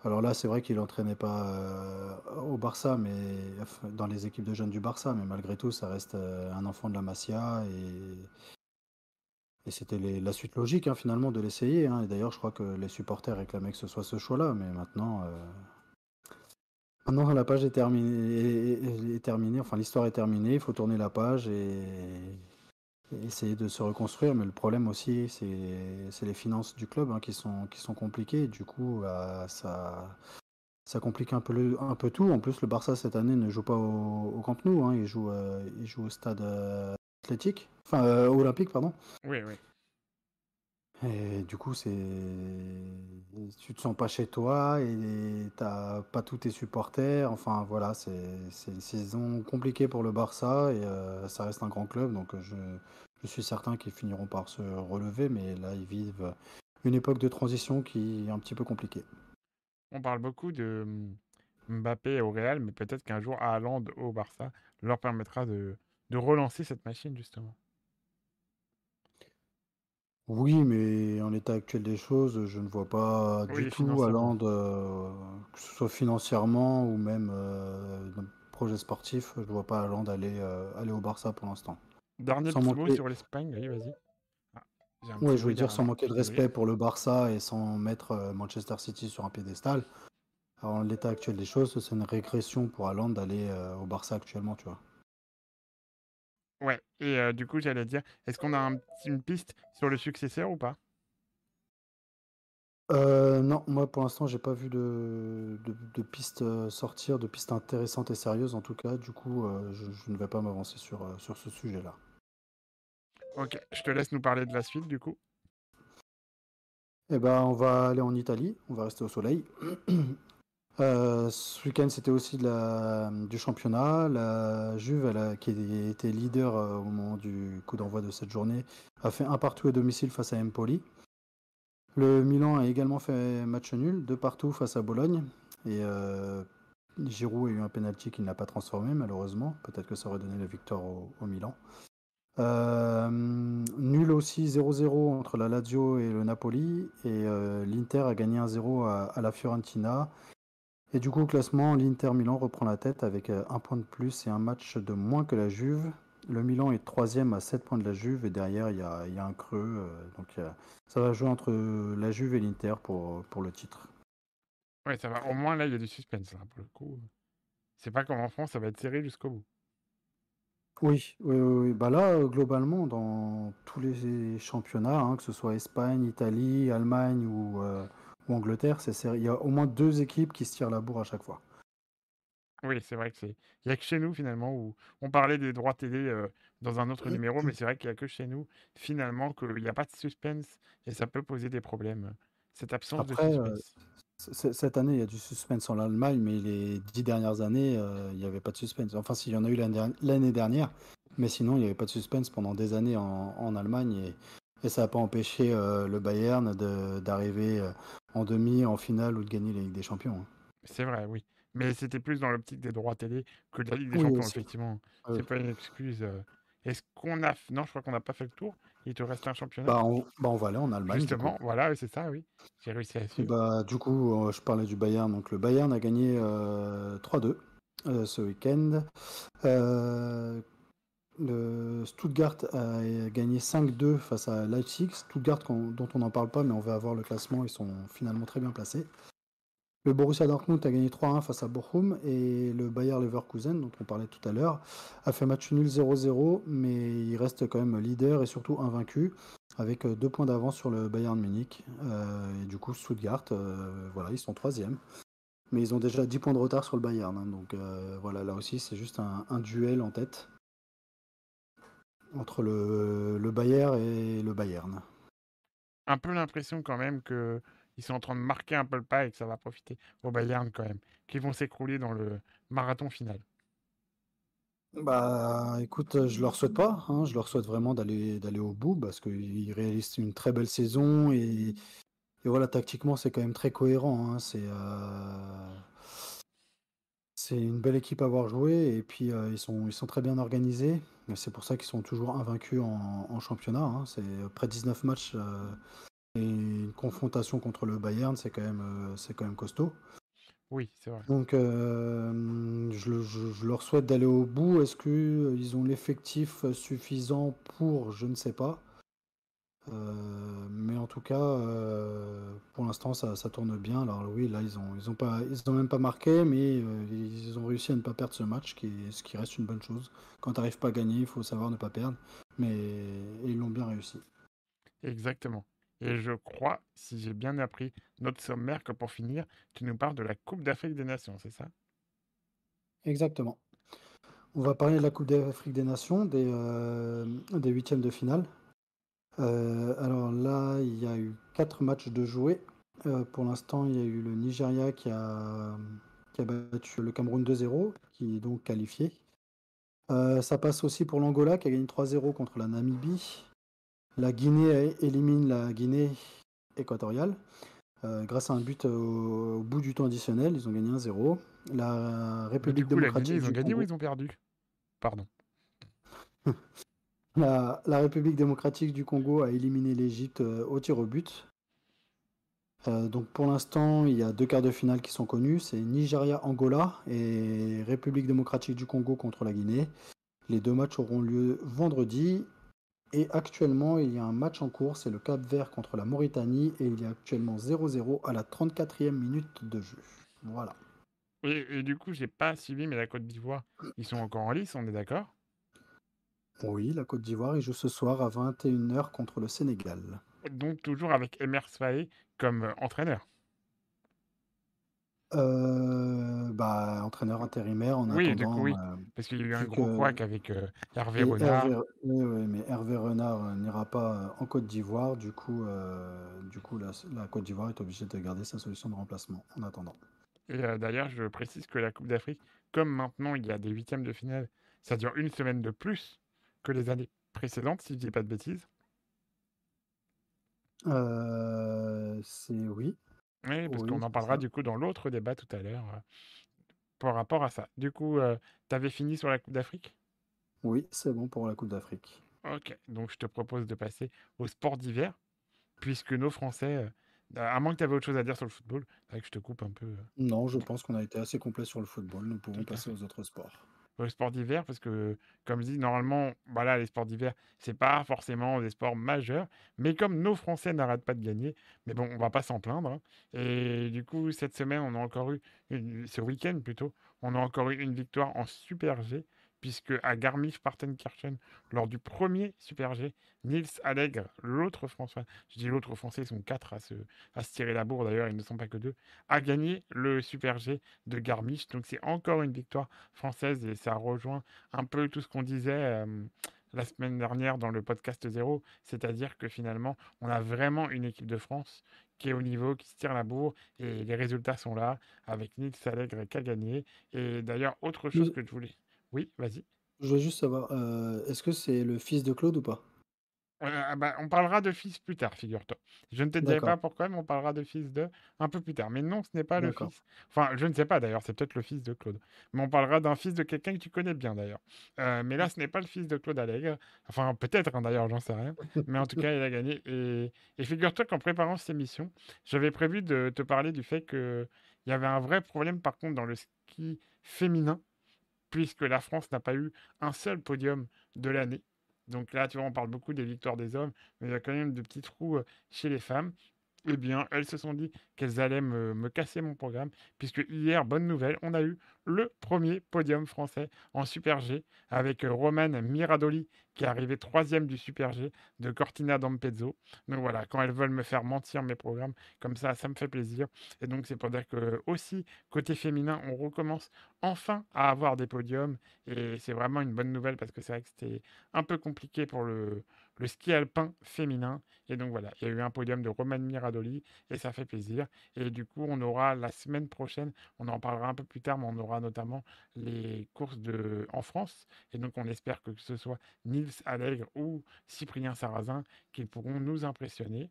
Alors là, c'est vrai qu'il n'entraînait pas au Barça, mais dans les équipes de jeunes du Barça, mais malgré tout, ça reste un enfant de la Masia et, et c'était la suite logique hein, finalement de l'essayer. Hein. Et d'ailleurs, je crois que les supporters réclamaient que ce soit ce choix-là. Mais maintenant, euh, maintenant la page est terminée. Enfin, l'histoire est terminée. Il faut tourner la page et... essayer de se reconstruire. Mais le problème aussi, c'est les finances du club hein, qui, sont, compliquées. Du coup, bah, ça, complique un peu, tout. En plus, le Barça cette année ne joue pas au, Camp Nou. Il, joue, euh, il joue au stade euh, athlétique, enfin euh, olympique, pardon. Oui, oui. Et du coup, c'est, tu te sens pas chez toi et t'as pas tous tes supporters. Enfin, voilà, c'est, une saison compliquée pour le Barça et euh, ça reste un grand club, donc je, je suis certain qu'ils finiront par se relever, mais là, ils vivent une époque de transition qui est un petit peu compliquée. On parle beaucoup de Mbappé au Real, mais peut-être qu'un jour, Haaland au Barça leur permettra de, de relancer cette machine, justement. Oui, mais en l'état actuel des choses, je ne vois pas du tout Haaland, euh, que ce soit financièrement ou même euh, dans le projet sportif, je ne vois pas Haaland aller, euh, aller au Barça pour l'instant. Dernier petit mot sur l'Espagne, oui, vas-y. Ah, oui, je veux dire, sans manquer de respect pour le Barça et sans mettre Manchester City sur un piédestal. en l'état actuel des choses, c'est une régression pour Haaland d'aller au Barça actuellement, tu vois. Ouais, et du coup, j'allais dire, est-ce qu'on a une piste sur le successeur ou pas? Non, moi pour l'instant j'ai pas vu de, de, pistes sortir, de pistes intéressantes et sérieuses en tout cas. Du coup, je, ne vais pas m'avancer sur, sur ce sujet-là. Ok, je te laisse nous parler de la suite du coup. Eh ben, on va aller en Italie, on va rester au soleil. Euh, ce week-end, c'était aussi du championnat. La Juve, qui était leader euh, au moment du coup d'envoi de cette journée, a fait un partout à domicile face à Empoli. Le Milan a également fait match nul, deux partout face à Bologne. Et euh, Giroud a eu un penalty qu'il n'a pas transformé, malheureusement. Peut-être que ça aurait donné la victoire au, Milan. nul aussi 0-0 entre la Lazio et le Napoli. Et l'Inter a gagné 1-0 à, la Fiorentina. Et du coup, au classement, l'Inter Milan reprend la tête avec euh, un point de plus et un match de moins que la Juve. Le Milan est troisième à 7 points de la Juve et derrière, il y a, un creux. Euh, donc ça va jouer entre la Juve et l'Inter pour, pour le titre. Ouais, ça va. Au moins, là, il y a du suspense. Là, pour le coup. C'est pas comme en France, ça va être serré jusqu'au bout. Oui, oui, oui. Bah là, globalement, dans tous les championnats, hein, que ce soit Espagne, Italie, Allemagne ou, euh, ou Angleterre, c'est il y a au moins deux équipes qui se tirent la bourre à chaque fois. Oui, c'est vrai que c'est. Il n'y a que chez nous, finalement, où on parlait des droits télé euh, dans un autre numéro, mais c'est vrai qu'il n'y a que chez nous, finalement, qu'il n'y a pas de suspense et ça peut poser des problèmes. Cette absence de euh, suspense. cette année, il y a du suspense en Allemagne, mais les dix dernières années, euh, il n'y avait pas de suspense. Enfin, s'il y en a eu l'année dernière, mais sinon, il n'y avait pas de suspense pendant des années en, en Allemagne. Et et ça n'a pas empêché euh, le Bayern d'arriver euh, en demi, en finale ou de gagner la Ligue des Champions. Hein. C'est vrai, oui. Mais c'était plus dans l'optique des droits télé que de la Ligue des Champions, effectivement. C'est pas une excuse. Euh. Est-ce qu'on a. Non, je crois qu'on n'a pas fait le tour. Il te reste un championnat. Bah, on, bah, on va aller en Allemagne. Justement, voilà, c'est ça, oui. J'ai réussi à suivre. Bah, du coup, je parlais du Bayern. Donc, le Bayern a gagné 3-2 ce week-end. Le Stuttgart a gagné 5-2 face à Leipzig. Stuttgart, dont on n'en parle pas, mais on va avoir le classement, ils sont finalement très bien placés. Le Borussia Dortmund a gagné 3-1 face à Bochum et le Bayer Leverkusen, dont on parlait tout à l'heure, a fait match nul 0-0, mais il reste quand même leader et surtout invaincu, avec deux points d'avance sur le Bayern Munich. Euh, et du coup, Stuttgart, euh, voilà, ils sont troisième. Mais ils ont déjà 10 points de retard sur le Bayern. Hein, donc euh, voilà, là aussi, c'est juste un, duel en tête entre le, le Bayern et le Bayern. Un peu l'impression quand même que ils sont en train de marquer un peu le pas et que ça va profiter au Bayern quand même, qui vont s'écrouler dans le marathon final. Bah écoute, je leur souhaite pas, hein, je leur souhaite vraiment d'aller d'aller au bout parce qu'ils réalisent une très belle saison et, voilà, tactiquement c'est quand même très cohérent. Hein, c'est euh, c'est une belle équipe à avoir joué et puis euh, ils sont ils sont très bien organisés. C'est pour ça qu'ils sont toujours invaincus en, championnat. Hein, c'est près de 19 matchs. Euh, et une confrontation contre le Bayern, c'est quand même, euh, c'est quand même costaud. Oui, c'est vrai. Donc, euh, je, leur souhaite d'aller au bout. Est-ce qu'ils ont l'effectif suffisant pour? Je ne sais pas. Mais en tout cas, pour l'instant, ça, tourne bien. Alors oui, là, ils ont, ils ont pas, ils ont même pas marqué, mais ils ont réussi à ne pas perdre ce match, qui ce qui reste une bonne chose. Quand tu n'arrives pas à gagner, il faut savoir ne pas perdre. Mais ils l'ont bien réussi. Exactement. Et je crois, si j'ai bien appris notre sommaire, que pour finir, tu nous parles de la Coupe d'Afrique des Nations, c'est ça? Exactement. On va parler de la Coupe d'Afrique des Nations, des, euh, des huitièmes de finale. Euh, alors là, il y a eu quatre matchs de jouer. Euh, pour l'instant, il y a eu le Nigeria qui a, qui a battu le Cameroun 2-0, qui est donc qualifié. ça passe aussi pour l'Angola qui a gagné 3-0 contre la Namibie. La Guinée élimine la Guinée équatoriale euh, grâce à un but au, bout du temps additionnel. Ils ont gagné 1-0. La République démocratique. ils ont gagné ou ils ont perdu? Pardon. la, République démocratique du Congo a éliminé l'Égypte euh, au tir au but. Euh, donc pour l'instant, il y a deux quarts de finale qui sont connus. C'est Nigeria-Angola et République démocratique du Congo contre la Guinée. Les deux matchs auront lieu vendredi et actuellement, il y a un match en cours, c'est le Cap Vert contre la Mauritanie, et il y a actuellement 0-0 à la 34e minute de jeu. Voilà. Et, du coup, j'ai pas suivi, mais la Côte d'Ivoire, ils sont encore en lice, on est d'accord? Oui, la Côte d'Ivoire, ils jouent ce soir à 21h contre le Sénégal. Donc toujours avec Emers Faé comme euh, entraîneur euh, bah, entraîneur intérimaire en Oui, attendant. oui. Euh, parce qu'il y a eu un gros couac avec Hervé Renard. oui, mais Hervé Renard n'ira pas en Côte d'Ivoire. Du coup, du coup la, la Côte d'Ivoire est obligée de garder sa solution de remplacement en attendant. Et d'ailleurs, je précise que la Coupe d'Afrique, comme maintenant il y a des huitièmes de finale, ça dure une semaine de plus que les années précédentes, si je dis pas de bêtises. c'est oui. Oui, parce qu'on en parlera du coup dans l'autre débat tout à l'heure euh, par rapport à ça. Du coup, euh, tu avais fini sur la Coupe d'Afrique? Oui, c'est bon pour la Coupe d'Afrique. Ok, donc je te propose de passer au sport d'hiver, puisque nos Français, euh, à moins que tu avais autre chose à dire sur le football, que je te coupe un peu. Non, je pense qu'on a été assez complet sur le football. Nous pouvons passer aux autres sports aux sports d'hiver parce que, comme je dis, normalement, voilà, les sports d'hiver, c'est pas forcément des sports majeurs, mais comme nos Français n'arrêtent pas de gagner, mais bon, on va pas s'en plaindre. Hein. Et du coup, cette semaine, on a encore eu, ce week-end plutôt, on a encore eu une victoire en Super G puisque à Garmisch-Partenkirchen, lors du premier Super G, Nils Allègre, l'autre Français, je dis l'autre Français, ils sont quatre à se, à se tirer la bourre d'ailleurs, ils ne sont pas que deux, a gagné le Super G de Garmisch. Donc c'est encore une victoire française et ça rejoint un peu tout ce qu'on disait. Euh, la semaine dernière dans le podcast zéro, c'est-à-dire que finalement, on a vraiment une équipe de France qui est au niveau, qui se tire la bourre, et les résultats sont là, avec Nils Allègre qui a gagné. Et d'ailleurs, autre chose que je voulais, oui, vas-y. Je veux juste savoir, euh, est-ce que c'est le fils de Claude ou pas? Euh, ah bah, on parlera de fils plus tard, figure-toi. Je ne te dirai pas pourquoi, mais on parlera de fils de un peu plus tard. Mais non, ce n'est pas le fils. Enfin, je ne sais pas d'ailleurs, c'est peut-être le fils de Claude. Mais on parlera d'un fils de quelqu'un que tu connais bien d'ailleurs. Euh, mais là, ce n'est pas le fils de Claude Allègre. Enfin, peut-être hein, d'ailleurs, j'en sais rien. Mais en tout cas, il a gagné. Et, et figure-toi qu'en préparant cette émission, j'avais prévu de te parler du fait qu'il y avait un vrai problème par contre dans le ski féminin puisque la France n'a pas eu un seul podium de l'année. Donc là, tu vois, on parle beaucoup des victoires des hommes, mais il y a quand même de petits trous chez les femmes. Eh bien, elles se sont dit qu'elles allaient me, casser mon programme, puisque hier, bonne nouvelle, on a eu le premier podium français en Super G avec Roman Miradoli qui est arrivé troisième du Super G de Cortina d'Ampezzo. Donc voilà, quand elles veulent me faire mentir mes programmes, comme ça, ça me fait plaisir. Et donc c'est pour dire que aussi, côté féminin, on recommence enfin à avoir des podiums. Et c'est vraiment une bonne nouvelle parce que c'est vrai que c'était un peu compliqué pour le, le ski alpin féminin. Et donc voilà, il y a eu un podium de Roman Miradoli et ça fait plaisir. Et du coup, on aura la semaine prochaine, on en parlera un peu plus tard, mais on aura notamment les courses de, en France. Et donc on espère que ce soit Nils Allègre ou Cyprien Sarrazin qui pourront nous impressionner.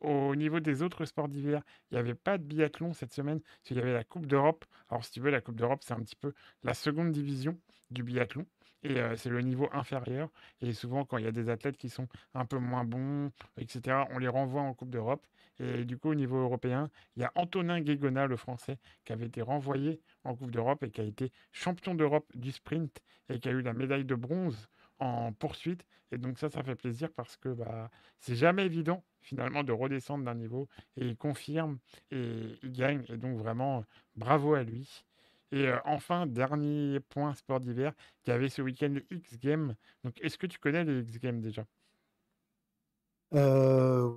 Au niveau des autres sports d'hiver, il n'y avait pas de biathlon cette semaine, parce y avait la Coupe d'Europe. Alors, si tu veux, la Coupe d'Europe, c'est un petit peu la seconde division du biathlon. Et c'est le niveau inférieur. Et souvent, quand il y a des athlètes qui sont un peu moins bons, etc., on les renvoie en Coupe d'Europe. Et du coup, au niveau européen, il y a Antonin Guégona, le français, qui avait été renvoyé en Coupe d'Europe et qui a été champion d'Europe du sprint et qui a eu la médaille de bronze en poursuite. Et donc ça, ça fait plaisir parce que bah, c'est jamais évident finalement de redescendre d'un niveau. Et il confirme et il gagne. Et donc vraiment, bravo à lui. Et enfin, dernier point sport d'hiver, il y avait ce week-end le X Games. Donc est-ce que tu connais les X Games déjà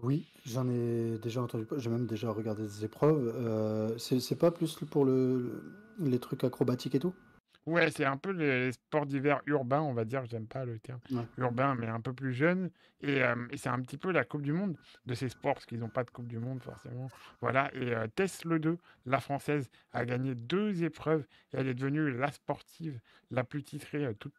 oui, j'en ai déjà entendu j'ai même déjà regardé des épreuves. c'est pas plus pour le les trucs acrobatiques et tout? Ouais, c'est un peu les sports d'hiver urbains, on va dire, j'aime pas le terme urbain, mais un peu plus jeune. Et, c'est un petit peu la Coupe du Monde de ces sports, parce qu'ils n'ont pas de Coupe du Monde forcément. Voilà, et Tess Le 2, la française, a gagné deux épreuves et elle est devenue la sportive la plus titrée, toute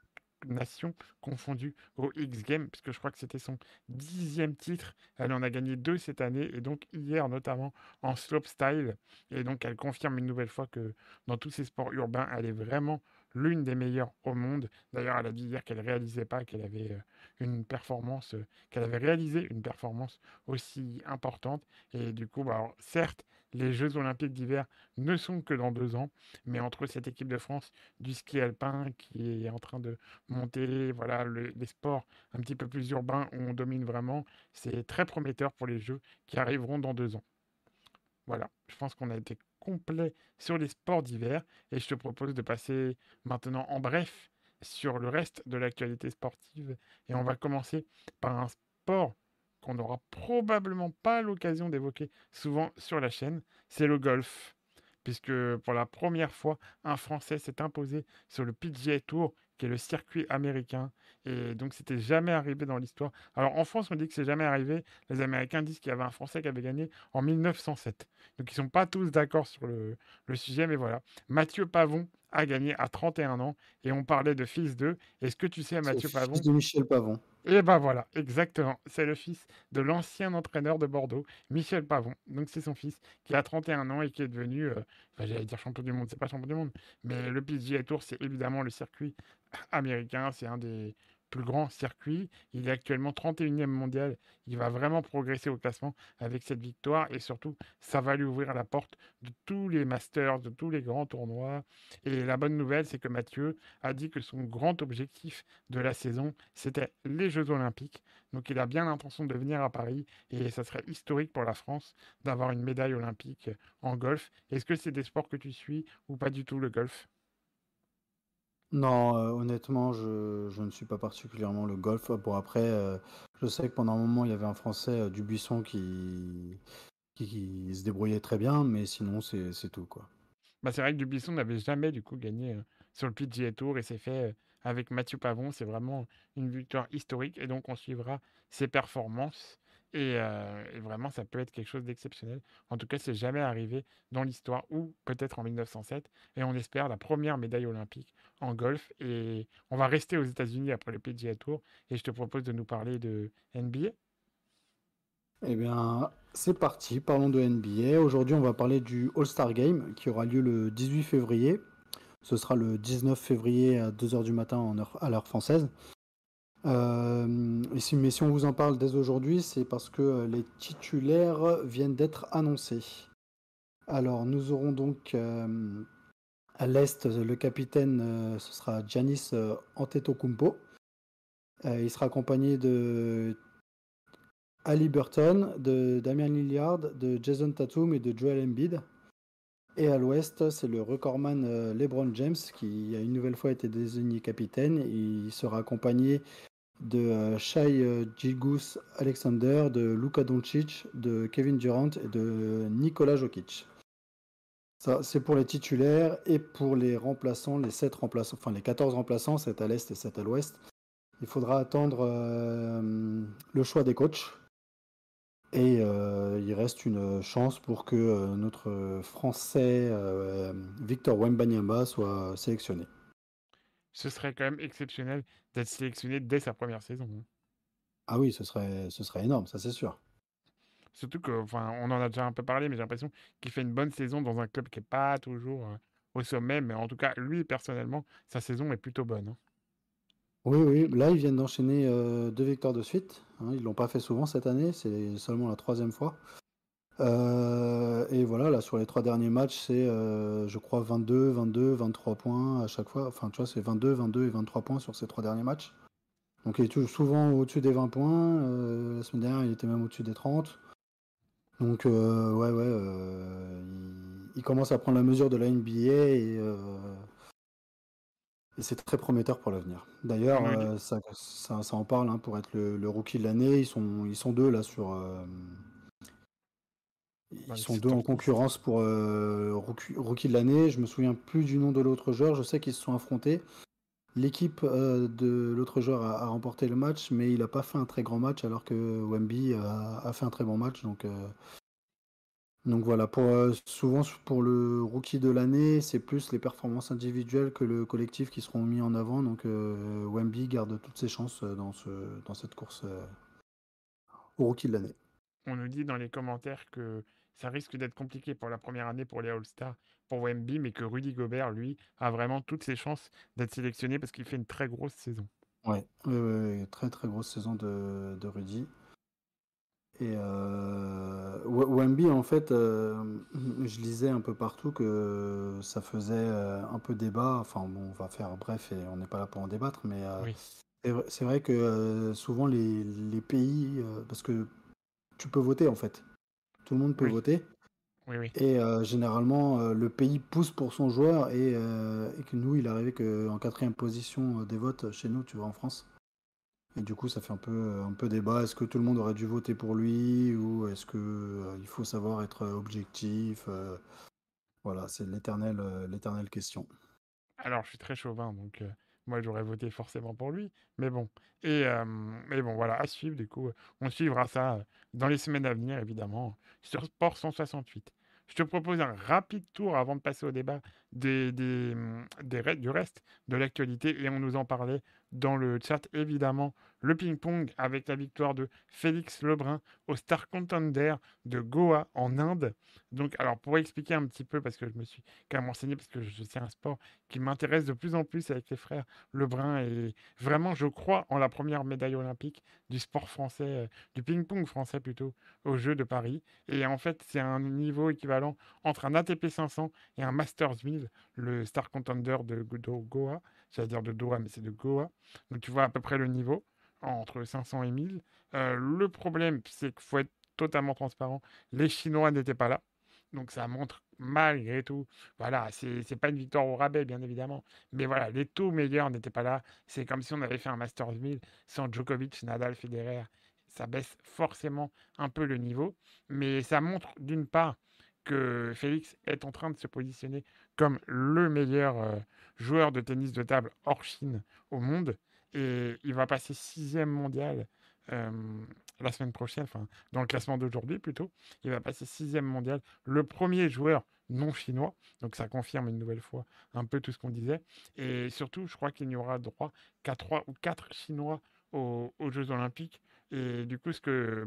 nation confondue au X Games, puisque je crois que c'était son dixième titre. Elle en a gagné deux cette année, et donc hier notamment en slopestyle. Et donc elle confirme une nouvelle fois que dans tous ces sports urbains, elle est vraiment l'une des meilleures au monde. D'ailleurs, elle a dit hier qu'elle réalisait pas qu'elle avait euh, une performance, euh, qu'elle avait réalisé une performance aussi importante. Et du coup, bah, certes, les Jeux olympiques d'hiver ne sont que dans deux ans, mais entre cette équipe de France du ski alpin qui est en train de monter, voilà, les sports un petit peu plus urbains où on domine vraiment, c'est très prometteur pour les Jeux qui arriveront dans deux ans. Voilà, je pense qu'on a été complet sur les sports d'hiver et je te propose de passer maintenant en bref sur le reste de l'actualité sportive et on va commencer par un sport qu'on n'aura probablement pas l'occasion d'évoquer souvent sur la chaîne, c'est le golf. Puisque pour la première fois, un Français s'est imposé sur le PGA Tour, qui est le circuit américain. Et donc, c'était jamais arrivé dans l'histoire. Alors, en France, on dit que c'est jamais arrivé. Les Américains disent qu'il y avait un Français qui avait gagné en 1907. Donc, ils sont pas tous d'accord sur le, le sujet, mais voilà. Mathieu Pavon a gagné à 31 ans. Et on parlait de fils d'eux. Est-ce que tu sais, Mathieu Pavon de Michel Pavon. Et ben voilà, exactement. C'est le fils de l'ancien entraîneur de Bordeaux, Michel Pavon. Donc c'est son fils qui a 31 ans et qui est devenu, euh, j'allais dire champion du monde, c'est pas champion du monde, mais le PGA Tour, c'est évidemment le circuit américain. C'est un des grand circuit. Il est actuellement 31e mondial. Il va vraiment progresser au classement avec cette victoire et surtout, ça va lui ouvrir la porte de tous les masters, de tous les grands tournois. Et la bonne nouvelle, c'est que Mathieu a dit que son grand objectif de la saison, c'était les Jeux Olympiques. Donc il a bien l'intention de venir à Paris et ça serait historique pour la France d'avoir une médaille olympique en golf. Est-ce que c'est des sports que tu suis ou pas du tout le golf? Non, honnêtement, je ne suis pas particulièrement le golf. Bon après, je sais que pendant un moment, il y avait un Français, Dubuisson qui qui se débrouillait très bien, mais sinon c'est tout, quoi. Bah, c'est vrai que Dubuisson n'avait jamais du coup gagné, sur le PGA Tour et c'est fait, avec Mathieu Pavon. C'est vraiment une victoire historique et donc on suivra ses performances. Euh, et, vraiment, ça peut être quelque chose d'exceptionnel. En tout cas, c'est jamais arrivé dans l'histoire, ou peut-être en 1907. Et on espère la première médaille olympique en golf. Et on va rester aux États-Unis après le PGA Tour. Et je te propose de nous parler de NBA. Eh bien, c'est parti. Parlons de NBA. Aujourd'hui, on va parler du All-Star Game qui aura lieu le 18 février. Ce sera le 19 février à 2h du matin à l'heure française. Euh, mais si on vous en parle dès aujourd'hui, c'est parce que euh, les titulaires viennent d'être annoncés. Alors, nous aurons donc euh, À l'Est, le capitaine, ce sera Giannis Antetokounmpo. il sera accompagné de Ali Burton, de Damian Lillard, de Jason Tatum et de Joel Embiid. Et à l'ouest, c'est le recordman LeBron James qui a une nouvelle fois été désigné capitaine. Il sera accompagné de euh, Shai euh, Gilgus Alexander, de Luka Doncic, de Kevin Durant et de Nikola Jokic. Ça, c'est pour les titulaires et pour les remplaçants, les 7 remplaçants, enfin les 14 remplaçants, 7 à l'est et 7 à l'ouest. Il faudra attendre le choix des coachs et euh, il reste une chance pour que euh, notre Français euh, Victor Wembanyama soit sélectionné. Ce serait quand même exceptionnel d'être sélectionné dès sa première saison. Hein. Ah oui, ce serait, ce serait énorme, ça c'est sûr. Surtout que, enfin, on en a déjà un peu parlé, mais j'ai l'impression qu'il fait une bonne saison dans un club qui n'est pas toujours au sommet. Mais en tout cas, lui, personnellement, sa saison est plutôt bonne. Hein. Oui, oui, là ils viennent d'enchaîner euh, deux victoires de suite. Hein, ils l'ont pas fait souvent cette année, c'est seulement la troisième fois. Euh, et voilà, là sur les trois derniers matchs, c'est euh, je crois 22, 22, 23 points à chaque fois. Enfin, tu vois, c'est 22, 22 et 23 points sur ces trois derniers matchs. Donc il est souvent au-dessus des 20 points. la semaine dernière, il était même au-dessus des 30. Donc ouais, ouais, il, il, commence à prendre la mesure de la NBA et et c'est très prometteur pour l'avenir. D'ailleurs, euh, ça, ça, en parle hein, pour être le, rookie de l'année. Ils sont, ils sont deux là sur. Euh, ils sont deux en concurrence pour euh, rookie, de l'année. Je me souviens plus du nom de l'autre joueur. Je sais qu'ils se sont affrontés. L'équipe de l'autre joueur a, remporté le match, mais il n'a pas fait un très grand match alors que Wemby a, a fait un très bon match. Donc donc voilà, pour, euh, souvent pour le rookie de l'année, c'est plus les performances individuelles que le collectif qui seront mis en avant. Donc euh, Wemby garde toutes ses chances euh, dans, ce, dans cette course au rookie de l'année. On nous dit dans les commentaires que ça risque d'être compliqué pour la première année pour les All-Stars pour Wemby, mais que Rudy Gobert, lui, a vraiment toutes ses chances d'être sélectionné parce qu'il fait une très grosse saison. Ouais, très très grosse saison de, de Rudy. Et euh, Wemby, en fait, euh, je lisais un peu partout que ça faisait euh, un peu débat. Enfin, bon, on va faire bref et on n'est pas là pour en débattre, mais c'est vrai que souvent les, les pays, parce que tu peux voter en fait, tout le monde peut voter. Et généralement, le pays pousse pour son joueur et, et que nous, il arrivait qu'en quatrième position des votes chez nous, tu vois, en France. Et du coup, ça fait un peu, un peu débat. Est-ce que tout le monde aurait dû voter pour lui ou est-ce qu'il euh, il faut savoir être objectif euh, Voilà, c'est l'éternelle, euh, l'éternelle question. Alors, je suis très chauvin, donc moi, j'aurais voté forcément pour lui. Mais bon, et bon, voilà, à suivre. Du coup, on suivra ça dans les semaines à venir, évidemment, sur Sport 168. Je te propose un rapide tour avant de passer au débat des, des, des du reste de l'actualité et on nous en parlait dans le chat évidemment le ping-pong avec la victoire de Félix Lebrun au Star Contender de Goa en Inde. Donc, alors pour expliquer un petit peu, parce que je me suis quand même renseigné, parce que c'est un sport qui m'intéresse de plus en plus avec les frères Lebrun, et vraiment, je crois en la première médaille olympique du sport français, euh, du ping-pong français plutôt, aux Jeux de Paris. Et en fait, c'est un niveau équivalent entre un ATP 500 et un Masters 1000, le Star Contender de, Goa, c'est-à-dire de Doha, mais c'est de Goa. Donc tu vois à peu près le niveau entre 500 et 1000. Euh, le problème, c'est qu'il faut être totalement transparent. Les Chinois n'étaient pas là. Donc ça montre malgré tout, voilà, c'est pas une victoire au rabais, bien évidemment. Mais voilà, les taux meilleurs n'étaient pas là. C'est comme si on avait fait un Masters 1000 sans Djokovic, Nadal, Federer. Ça baisse forcément un peu le niveau. Mais ça montre d'une part que Félix est en train de se positionner comme le meilleur euh, joueur de tennis de table hors Chine au monde et il va passer sixième mondial la semaine prochaine, enfin dans le classement d'aujourd'hui plutôt. Il va passer sixième mondial, le premier joueur non chinois. Donc ça confirme une nouvelle fois un peu tout ce qu'on disait. Et surtout, je crois qu'il n'y aura droit qu'à trois ou quatre Chinois aux, Jeux Olympiques. Et du coup, ce que,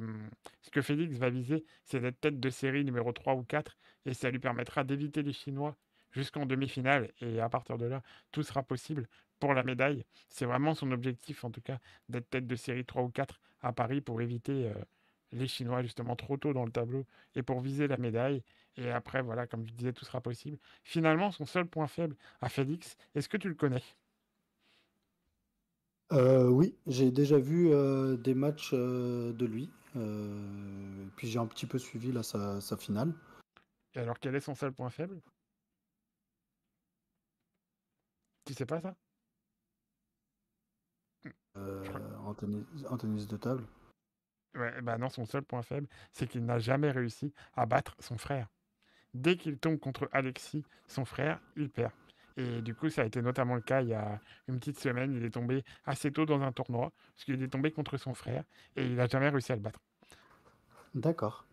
ce que Félix va viser, c'est d'être tête de série numéro 3 ou 4. Et ça lui permettra d'éviter les Chinois jusqu'en demi-finale. Et à partir de là, tout sera possible pour la médaille. C'est vraiment son objectif, en tout cas, d'être tête de série 3 ou 4 à Paris pour éviter euh, les Chinois, justement, trop tôt dans le tableau et pour viser la médaille. Et après, voilà, comme je disais, tout sera possible. Finalement, son seul point faible à Félix, est-ce que tu le connais? Euh, oui, j'ai déjà vu euh, des matchs euh, de lui. Puis j'ai un petit peu suivi là sa, sa finale. Et alors, quel est son seul point faible? Tu sais pas ça? En, tennis, en tennis de table. Ouais, bah non, son seul point faible, c'est qu'il n'a jamais réussi à battre son frère. Dès qu'il tombe contre Alexis, son frère, il perd. Et du coup, ça a été notamment le cas il y a une petite semaine. Il est tombé assez tôt dans un tournoi, parce qu'il est tombé contre son frère, et il n'a jamais réussi à le battre. D'accord.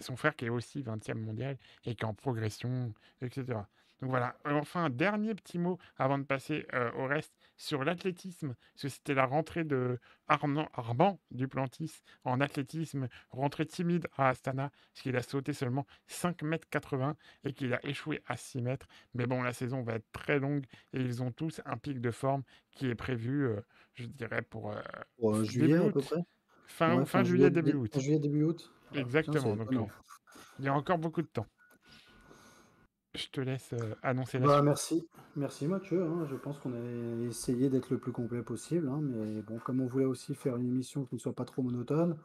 Son frère qui est aussi 20e mondial, et qui est en progression, etc. Donc voilà, enfin, un dernier petit mot avant de passer euh, au reste sur l'athlétisme, parce que c'était la rentrée de Armand, Armand Duplantis en athlétisme, rentrée timide à Astana, parce qu'il a sauté seulement 5 mètres 80 et qu'il a échoué à 6 mètres. Mais bon, la saison va être très longue et ils ont tous un pic de forme qui est prévu, euh, je dirais, pour, euh, Pour euh, juillet à peu près? Fin, Ouais, fin fin juillet, juillet, début dé- août. fin juillet, début août. Ah, putain, Exactement, donc il y a encore beaucoup de temps. Je te laisse euh, annoncer la Bah suite. merci, merci Mathieu. hein. Je pense qu'on a essayé d'être le plus complet possible, hein, mais bon, comme on voulait aussi faire une émission qui ne soit pas trop monotone,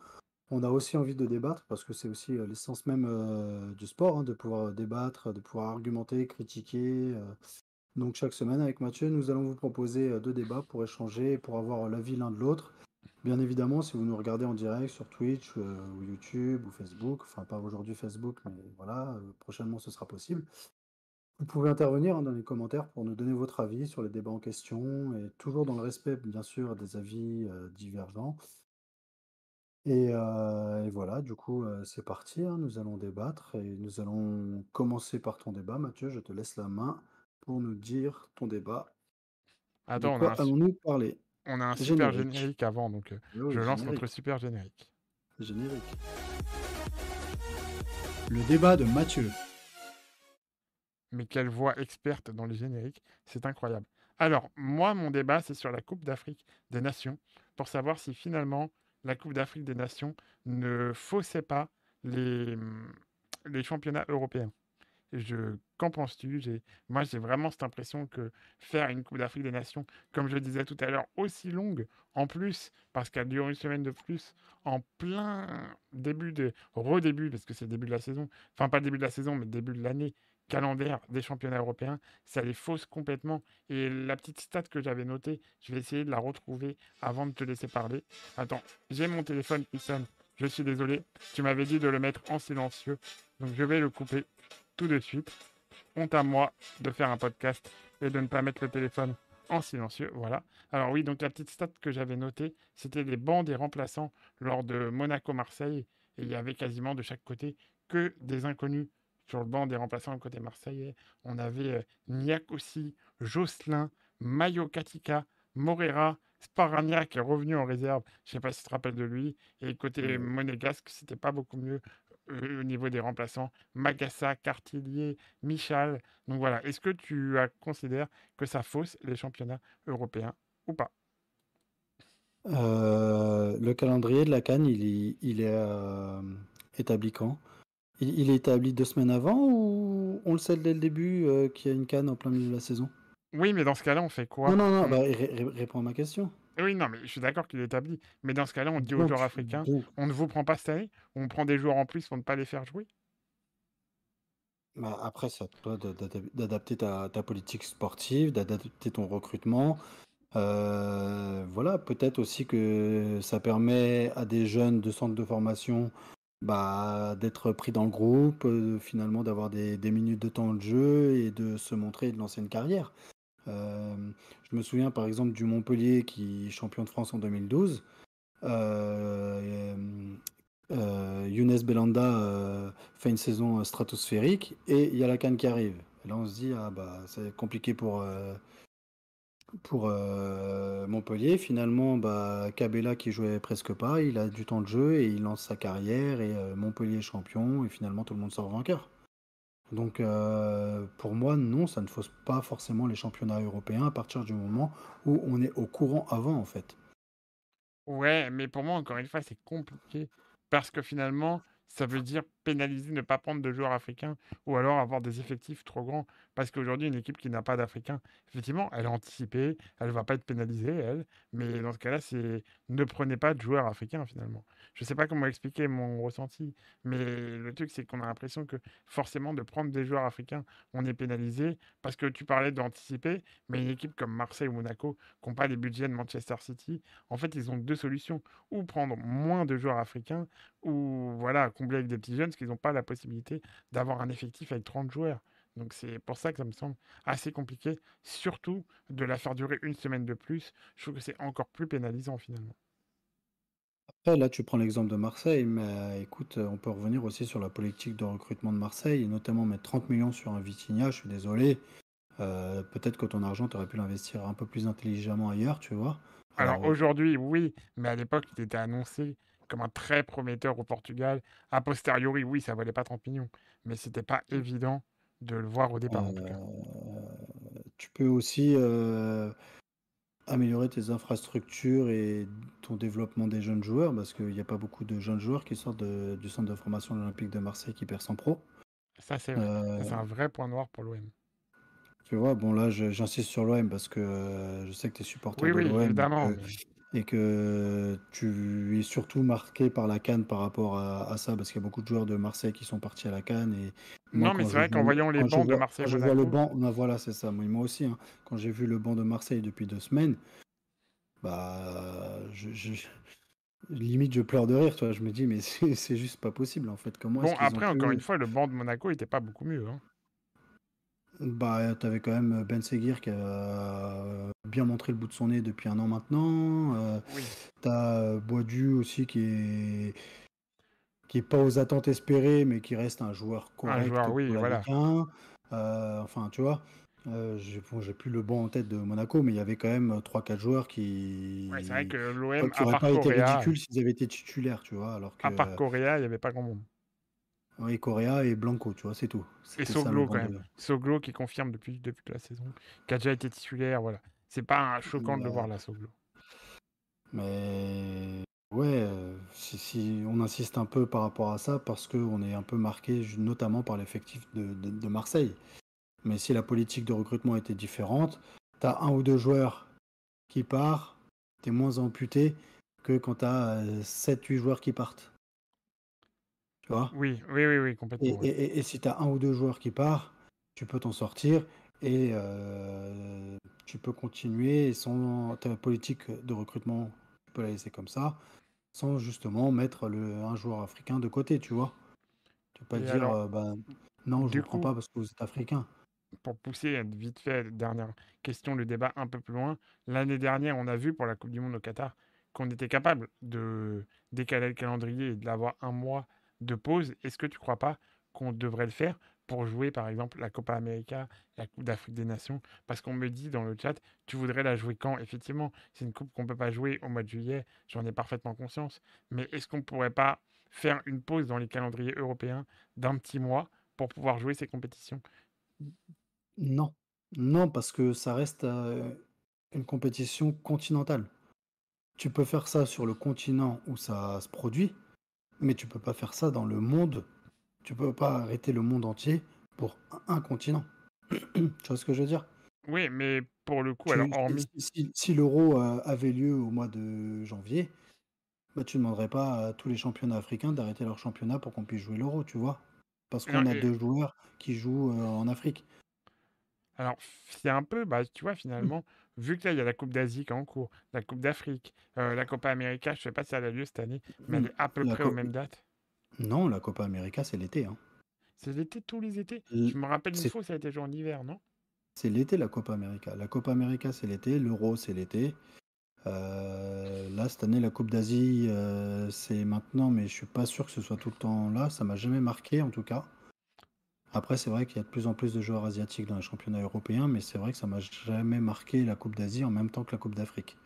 on a aussi envie de débattre parce que c'est aussi euh, l'essence même euh, du sport, hein, de pouvoir débattre, de pouvoir argumenter, critiquer. euh. Donc chaque semaine avec Mathieu, nous allons vous proposer deux débats pour échanger, pour avoir l'avis l'un de l'autre. Bien évidemment, si vous nous regardez en direct sur Twitch euh, ou YouTube ou Facebook, enfin pas aujourd'hui Facebook, mais voilà, prochainement ce sera possible. Vous pouvez intervenir hein, dans les commentaires pour nous donner votre avis sur les débats en question, et toujours dans le respect, bien sûr, des avis euh, divergents. Et, euh, et voilà, du coup, euh, c'est parti, hein, nous allons débattre, et nous allons commencer par ton débat. Mathieu, je te laisse la main pour nous dire ton débat. De Attends, quoi su- allons-nous parler? on a un super Générique. générique avant, donc euh, oui, je lance notre super générique. Générique. Le débat de Mathieu. Mais quelle voix experte dans les génériques, c'est incroyable. Alors, moi, mon débat, c'est sur la Coupe d'Afrique des Nations, pour savoir si finalement la Coupe d'Afrique des Nations ne faussait pas les, les championnats européens. Qu'en penses-tu? Moi, j'ai vraiment cette impression que faire une Coupe d'Afrique des Nations, comme je le disais tout à l'heure, aussi longue, en plus, parce qu'elle dure une semaine de plus, en plein début de, redébut, parce que c'est début de la saison, enfin pas début de la saison, mais début de l'année calendaire des championnats européens, ça les fausse complètement. Et la petite stat que j'avais notée, je vais essayer de la retrouver avant de te laisser parler. Attends, j'ai mon téléphone qui sonne. Je suis désolé, tu m'avais dit de le mettre en silencieux, donc je vais le couper tout de suite. Honte à moi de faire un podcast et de ne pas mettre le téléphone en silencieux. Voilà. Alors oui, donc la petite stat que j'avais notée, c'était les bancs des remplaçants lors de Monaco-Marseille. Et il y avait quasiment de chaque côté que des inconnus sur le banc des remplaçants côté marseillais. On avait euh, Niakossi, Jocelyn, Mayo Katika, Morera, Sparagna qui est revenu en réserve. Je sais pas si tu te rappelles de lui. Et côté monégasque, c'était pas beaucoup mieux euh, au niveau des remplaçants. Magassa, Cartillier, Michal. Donc voilà. Est-ce que tu considères que ça fausse les championnats européens ou pas? Euh, le calendrier de la CAN, il est, il est euh, établi quand? Il, il est établi deux semaines avant ou on le sait dès le début euh, qu'il y a une CAN en plein milieu de la saison? Oui, mais dans ce cas-là, on fait Non, quoi? Non, non, On- bah, ré- ré- réponds à ma question. Oui, non, mais je suis d'accord qu'il est établi. Mais dans ce cas-là, on dit aux Donc, joueurs africains, donc, on ne vous prend pas cette année, on prend des joueurs en plus pour ne pas les faire jouer? bah, après, c'est à toi d'adapter ta, ta politique sportive, d'adapter ton recrutement. Euh, voilà, peut-être aussi que ça permet à des jeunes de centres de formation bah, d'être pris dans le groupe, euh, finalement d'avoir des, des minutes de temps de jeu et de se montrer et de lancer une carrière. Euh, je me souviens par exemple du Montpellier qui est champion de France en 2012. Euh, euh, Younes Belanda fait une saison stratosphérique et il y a la canne qui arrive. Là on se dit ah bah c'est compliqué pour pour euh, Montpellier. Finalement bah Cabella qui jouait presque pas, il a du temps de jeu et il lance sa carrière et euh, Montpellier est champion et finalement tout le monde sort vainqueur. Donc euh, pour moi non, ça ne fausse pas forcément les championnats européens à partir du moment où on est au courant avant en fait. Ouais, mais pour moi, encore une fois, c'est compliqué. Parce que finalement, ça veut dire pénaliser, ne pas prendre de joueurs africains ou alors avoir des effectifs trop grands. Parce qu'aujourd'hui, une équipe qui n'a pas d'Africains, effectivement, elle est anticipée, elle ne va pas être pénalisée, elle. Mais dans ce cas-là, c'est ne prenez pas de joueurs africains finalement. Je ne sais pas comment expliquer mon ressenti, mais le truc, c'est qu'on a l'impression que forcément, de prendre des joueurs africains, on est pénalisé. Parce que tu parlais d'anticiper, mais une équipe comme Marseille ou Monaco, qui n'ont pas les budgets de Manchester City, en fait, ils ont deux solutions. Ou prendre moins de joueurs africains, ou voilà, combler avec des petits jeunes, parce qu'ils n'ont pas la possibilité d'avoir un effectif avec 30 joueurs. Donc c'est pour ça que ça me semble assez compliqué, surtout de la faire durer une semaine de plus. Je trouve que c'est encore plus pénalisant finalement. Après, là, tu prends l'exemple de Marseille, mais écoute, on peut revenir aussi sur la politique de recrutement de Marseille, et notamment mettre 30 millions sur un Vitinha, je suis désolé. Euh, peut-être que ton argent, tu aurais pu l'investir un peu plus intelligemment ailleurs, tu vois. Alors, aujourd'hui, oui, mais à l'époque, il était annoncé comme un très prometteur au Portugal. A posteriori, oui, ça valait pas 30 millions, mais c'était pas évident de le voir au départ, en tout cas. Euh, tu peux aussi euh, améliorer tes infrastructures et ton développement des jeunes joueurs, parce qu'il n'y a pas beaucoup de jeunes joueurs qui sortent du centre de formation olympique de Marseille qui percent en pro. Ça, c'est un vrai point noir pour l'OM. Tu vois, bon là j'insiste sur l'OM parce que euh, je sais que tu es supporter de l'OM évidemment. Et que tu es surtout marqué par la Cannes par rapport à, ça, parce qu'il y a beaucoup de joueurs de Marseille qui sont partis à la Cannes. Et non, mais c'est vrai qu'en voyant les bancs de Marseille, je vois le banc, ben voilà, c'est ça. Moi, aussi, hein. quand j'ai vu le banc de Marseille depuis deux semaines, bah, je, limite je pleure de rire. Toi, je me dis, mais c'est juste pas possible en fait. Comment bon, après, encore une fois, le banc de Monaco était pas beaucoup mieux. Hein. Bah, tu avais quand même Ben Seguir qui a bien montré le bout de son nez depuis un an maintenant. Euh, tu as Boisdu aussi qui est qui est pas aux attentes espérées, mais qui reste un joueur correct. Un joueur, oui, voilà. Euh, enfin, tu vois, euh, j'ai plus le bon en tête de Monaco, mais il y avait quand même 3-4 joueurs qui. c'est vrai que l'OM, pas été ridicules s'ils avaient été titulaires, tu vois. Alors que, à part Correa, il n'y avait pas grand monde. Oui, Correa et Blanco, tu vois, c'est tout. Et Soglo quand même. Soglo qui confirme depuis, depuis la saison, qui a déjà été titulaire, voilà. C'est pas choquant de le voir là, Soglo. Mais ouais, si, on insiste un peu par rapport à ça, parce qu'on est un peu marqué notamment par l'effectif de, Marseille. Mais si la politique de recrutement était différente, tu as un ou deux joueurs qui partent, tu es moins amputé que quand tu as 7-8 joueurs qui partent. Tu vois? Oui, oui, oui, oui, complètement. Et, si tu as un ou deux joueurs qui partent, tu peux t'en sortir et euh, tu peux continuer sans ta politique de recrutement, tu peux la laisser comme ça, sans justement mettre le, un joueur africain de côté, tu vois? Tu peux pas dire, euh, bah, non, je ne prends pas parce que vous êtes africain. Pour pousser vite fait, dernière question, le débat un peu plus loin. L'année dernière, on a vu pour la Coupe du Monde au Qatar qu'on était capable de décaler le calendrier et de l'avoir un mois de pause, est-ce que tu crois pas qu'on devrait le faire pour jouer par exemple la Copa América, la Coupe d'Afrique des Nations? Parce qu'on me dit dans le chat, tu voudrais la jouer quand? Effectivement, c'est une coupe qu'on ne peut pas jouer au mois de juillet, j'en ai parfaitement conscience. Mais est-ce qu'on ne pourrait pas faire une pause dans les calendriers européens d'un petit mois pour pouvoir jouer ces compétitions? Non, non, parce que ça reste euh, une compétition continentale. Tu peux faire ça sur le continent où ça se produit, mais tu peux pas faire ça dans le monde. Tu peux pas arrêter le monde entier pour un, continent. tu vois ce que je veux dire? Oui, mais pour le coup, alors hormis... Si, l'euro avait lieu au mois de janvier, bah, tu ne demanderais pas à tous les championnats africains d'arrêter leur championnat pour qu'on puisse jouer l'euro, tu vois? Parce qu'on a deux joueurs qui jouent euh, en Afrique. Alors, c'est un peu, bah, tu vois, finalement, vu que là, il y a la Coupe d'Asie qui est en cours, la Coupe d'Afrique, euh, la Copa América, je ne sais pas si elle a lieu cette année, mais elle est à peu près aux mêmes dates. Non, la Copa América, c'est l'été. Hein. C'est l'été tous les étés Je me rappelle une fois, ça a été joué en hiver, non? C'est l'été, la Copa América. La Copa América, c'est l'été, l'Euro, c'est l'été. Euh, là, cette année, la Coupe d'Asie, euh, c'est maintenant, mais je suis pas sûr que ce soit tout le temps là. Ça m'a jamais marqué, en tout cas. Après, c'est vrai qu'il y a de plus en plus de joueurs asiatiques dans les championnats européens, mais c'est vrai que ça m'a jamais marqué la Coupe d'Asie en même temps que la Coupe d'Afrique.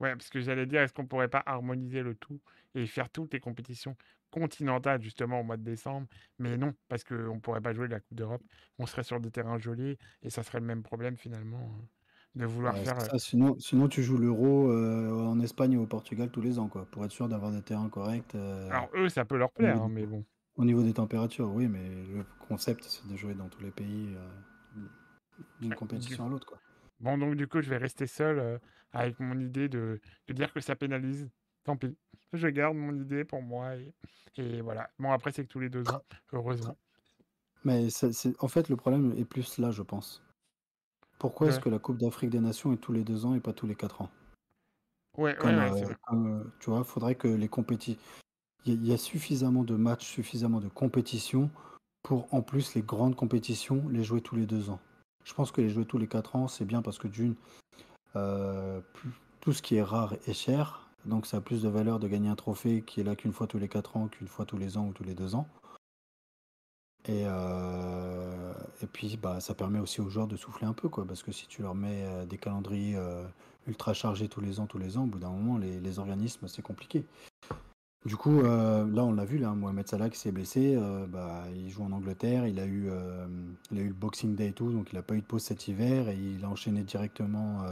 Ouais, parce que j'allais dire, est-ce qu'on pourrait pas harmoniser le tout et faire toutes les compétitions continentales justement au mois de décembre? Mais non, parce qu'on ne pourrait pas jouer la Coupe d'Europe. On serait sur des terrains jolis et ça serait le même problème finalement hein, de vouloir faire. Euh sinon, sinon, tu joues l'Euro euh, en Espagne ou au Portugal tous les ans, quoi, pour être sûr d'avoir des terrains corrects. Euh, Alors eux, ça peut leur plaire, hein, mais bon. Au niveau des températures, oui, mais le concept, c'est de jouer dans tous les pays d'une compétition à l'autre, quoi. Bon, donc du coup, je vais rester seul avec mon idée de, de, dire que ça pénalise. Tant pis. Je garde mon idée pour moi. Et, et voilà. Bon, après, c'est que tous les deux ans, heureusement. Mais c'est, en fait, le problème est plus là, je pense. Pourquoi est-ce que la Coupe d'Afrique des Nations est tous les deux ans et pas tous les quatre ans? Ouais, ouais, ouais euh, tu vois, faudrait que les compétitions. Il y, a suffisamment de matchs, suffisamment de compétitions pour, en plus, les grandes compétitions, les jouer tous les deux ans. Je pense que les jouer tous les quatre ans, c'est bien parce que d'une, euh, tout ce qui est rare est cher. Donc ça a plus de valeur de gagner un trophée qui est là qu'une fois tous les quatre ans qu'une fois tous les ans ou tous les deux ans. Et, euh, puis bah, ça permet aussi aux joueurs de souffler un peu, quoi, parce que si tu leur mets euh, des calendriers ultra chargés tous les ans, tous les ans, au bout d'un moment, les organismes, c'est compliqué. Du coup, là, on l'a vu, là, Mohamed Salah qui s'est blessé, bah, il joue en Angleterre, il a, eu, il a eu le Boxing Day et tout, donc il n'a pas eu de pause cet hiver, et il a enchaîné directement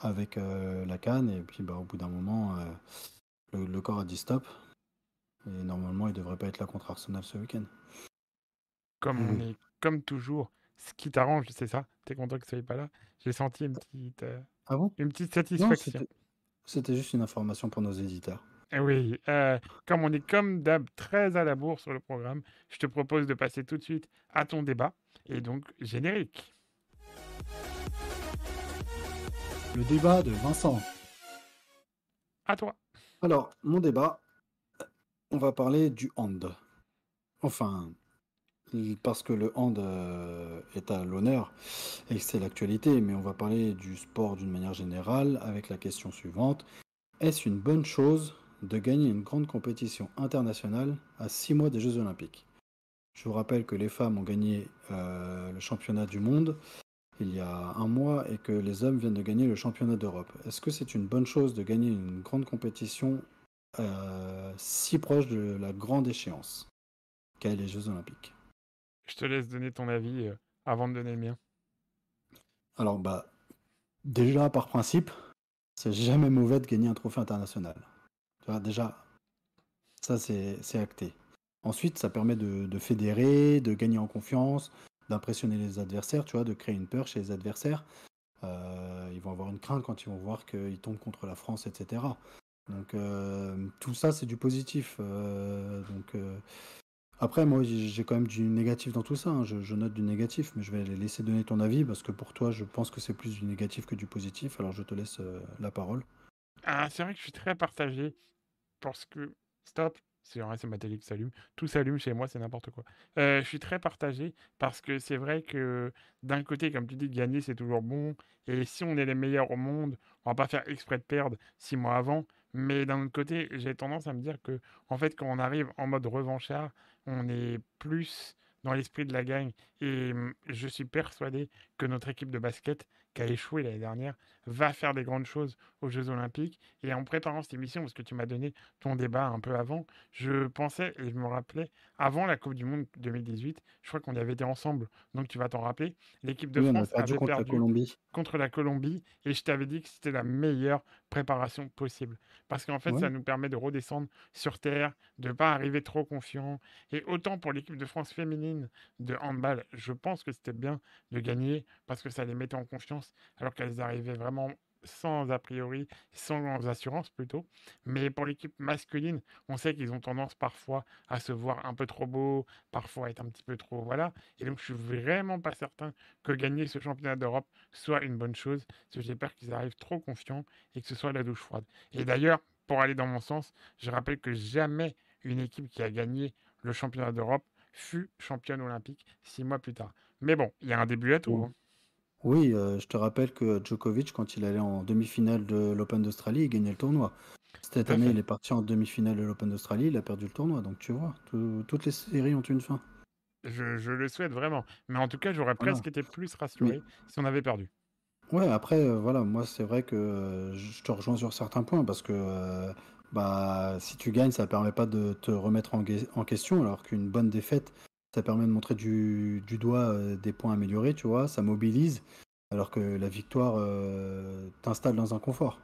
avec la Cannes, et puis bah, au bout d'un moment, le, le, corps a dit stop, et normalement, il ne devrait pas être là contre Arsenal ce week-end comme on mmh. est comme toujours, ce qui t'arrange, c'est ça? T'es content que tu sois pas là? J'ai senti une petite, euh, ah bon? une petite satisfaction. C'était juste une information pour nos éditeurs. Eh oui, euh, comme on est comme d'hab très à la bourre sur le programme, je te propose de passer tout de suite à ton débat. Et donc, générique. Le débat de Vincent. À toi. Alors, mon débat, on va parler du hand. Enfin, parce que le hand euh, est à l'honneur et c'est l'actualité, mais on va parler du sport d'une manière générale avec la question suivante. Est-ce une bonne chose de gagner une grande compétition internationale à six mois des Jeux Olympiques Je vous rappelle que les femmes ont gagné euh, le championnat du monde il y a un mois et que les hommes viennent de gagner le championnat d'Europe. Est-ce que c'est une bonne chose de gagner une grande compétition euh, si proche de la grande échéance qu'est les Jeux Olympiques? Je te laisse donner ton avis euh, avant de donner le mien. Alors, bah, déjà, par principe, c'est jamais mauvais de gagner un trophée international. Tu vois, déjà, ça, c'est acté. Ensuite, ça permet de, fédérer, de gagner en confiance, d'impressionner les adversaires, tu vois, de créer une peur chez les adversaires. Euh, ils vont avoir une crainte quand ils vont voir qu'ils tombent contre la France, etc. Donc, euh, tout ça, c'est du positif. donc, après, moi, j'ai quand même du négatif dans tout ça. Hein. Je, note du négatif, mais je vais laisser donner ton avis parce que pour toi, je pense que c'est plus du négatif que du positif. Alors, je te laisse euh, la parole. Ah, c'est vrai que je suis très partagé parce que. Stop, c'est vrai, c'est ma télé qui s'allume. Tout s'allume chez moi, c'est n'importe quoi. Euh, je suis très partagé parce que c'est vrai que d'un côté, comme tu dis, gagner, c'est toujours bon. Et si on est les meilleurs au monde, on va pas faire exprès de perdre six mois avant. Mais d'un autre côté, j'ai tendance à me dire que, en fait, quand on arrive en mode revanchard, on est plus dans l'esprit de la gagne. Et mmh, je suis persuadé que notre équipe de basket, qui a échoué l'année dernière, va faire des grandes choses aux Jeux Olympiques. Et en préparant cette émission, parce que tu m'as donné ton débat un peu avant, je pensais et je me rappelais, avant la Coupe du Monde 2018, je crois qu'on y avait été ensemble, donc tu vas t'en rappeler, l'équipe de France avait contre perdu la Colombie. Contre la Colombie et je t'avais dit que c'était la meilleure préparation possible. Parce qu'en fait, ça nous permet de redescendre sur Terre, de ne pas arriver trop confiant. Et autant pour l'équipe de France féminine de handball, je pense que c'était bien de gagner parce que ça les mettait en confiance alors qu'elles arrivaient vraiment sans a priori, sans assurance plutôt. Mais pour l'équipe masculine, on sait qu'ils ont tendance parfois à se voir un peu trop beau, parfois à être un petit peu trop voilà. Et donc je suis vraiment pas certain que gagner ce championnat d'Europe soit une bonne chose, parce que j'ai peur qu'ils arrivent trop confiants et que ce soit la douche froide. Et d'ailleurs, pour aller dans mon sens, je rappelle que jamais une équipe qui a gagné le championnat d'Europe fut championne olympique six mois plus tard. Mais bon, il y a un début à tout. Hein. Oui, euh, je te rappelle que Djokovic, quand il allait en demi-finale de l'Open d'Australie, il gagnait le tournoi. Cette année, il est parti en demi-finale de l'Open d'Australie, il a perdu le tournoi. Donc tu vois, toutes les séries ont une fin. Je, le souhaite vraiment. Mais en tout cas, j'aurais presque été plus rassuré si on avait perdu. Ouais, après, euh, voilà, moi, c'est vrai que euh, je te rejoins sur certains points parce que bah, si tu gagnes, ça ne permet pas de te remettre en question, alors qu'une bonne défaite, ça permet de montrer du, doigt euh, des points améliorés, tu vois, ça mobilise, alors que la victoire euh, t'installe dans un confort.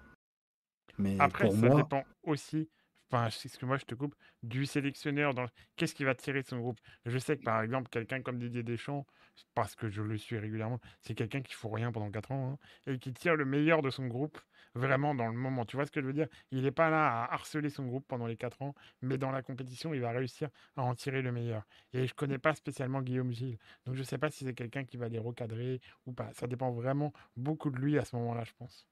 Mais Après, ça dépend aussi enfin, excuse-moi, je te coupe, du sélectionneur dans qu'est-ce qui va tirer de son groupe? Je sais que par exemple, quelqu'un comme Didier Deschamps, parce que je le suis régulièrement, c'est quelqu'un qui fout rien pendant 4 ans hein, et qui tire le meilleur de son groupe vraiment dans le moment. Tu vois ce que je veux dire? Il n'est pas là à harceler son groupe pendant les 4 ans, mais dans la compétition, il va réussir à en tirer le meilleur. Et je connais pas spécialement Guillaume Gilles, donc je sais pas si c'est quelqu'un qui va les recadrer ou pas. Ça dépend vraiment beaucoup de lui à ce moment-là, je pense.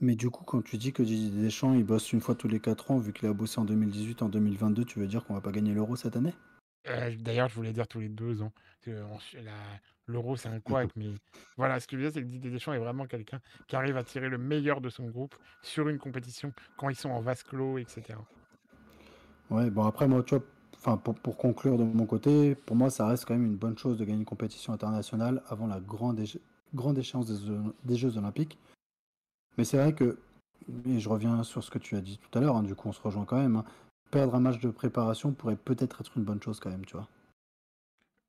Mais du coup, quand tu dis que Didier Deschamps, il bosse une fois tous les 4 ans, vu qu'il a bossé en 2018, en 2022, tu veux dire qu'on va pas gagner l'Euro cette année? Euh, D'ailleurs, je voulais dire tous les deux ans. L'Euro, c'est un couac, mais voilà, ce que je veux dire, c'est que Didier Deschamps est vraiment quelqu'un qui arrive à tirer le meilleur de son groupe sur une compétition quand ils sont en vase clos, etc. Ouais, bon, après, moi, tu vois, enfin, pour, pour, conclure de mon côté, pour moi, ça reste quand même une bonne chose de gagner une compétition internationale avant la grande, grande échéance des, des Jeux Olympiques. Mais c'est vrai que, et je reviens sur ce que tu as dit tout à l'heure, hein, du coup on se rejoint quand même, hein, perdre un match de préparation pourrait peut-être être une bonne chose quand même, tu vois.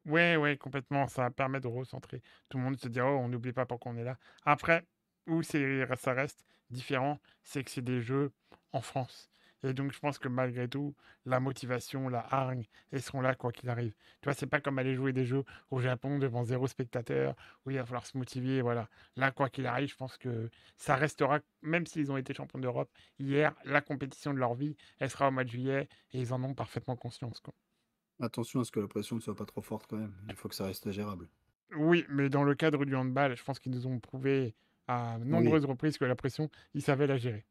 Ouais, ouais, complètement. Ça permet de recentrer. Tout le monde se dit, oh, on n'oublie pas pourquoi on est là. Après, où ça reste différent, c'est que c'est des jeux en France. Et donc, je pense que malgré tout, la motivation, la hargne, elles seront là quoi qu'il arrive. Tu vois, c'est pas comme aller jouer des jeux au Japon devant zéro spectateur, où il va falloir se motiver. Voilà. Là, quoi qu'il arrive, je pense que ça restera, même s'ils ont été champions d'Europe hier, la compétition de leur vie, elle sera au mois de juillet et ils en ont parfaitement conscience. Quoi. Attention à ce que la pression ne soit pas trop forte quand même. Il faut que ça reste gérable. Oui, mais dans le cadre du handball, je pense qu'ils nous ont prouvé à nombreuses reprises que la pression, ils savaient la gérer.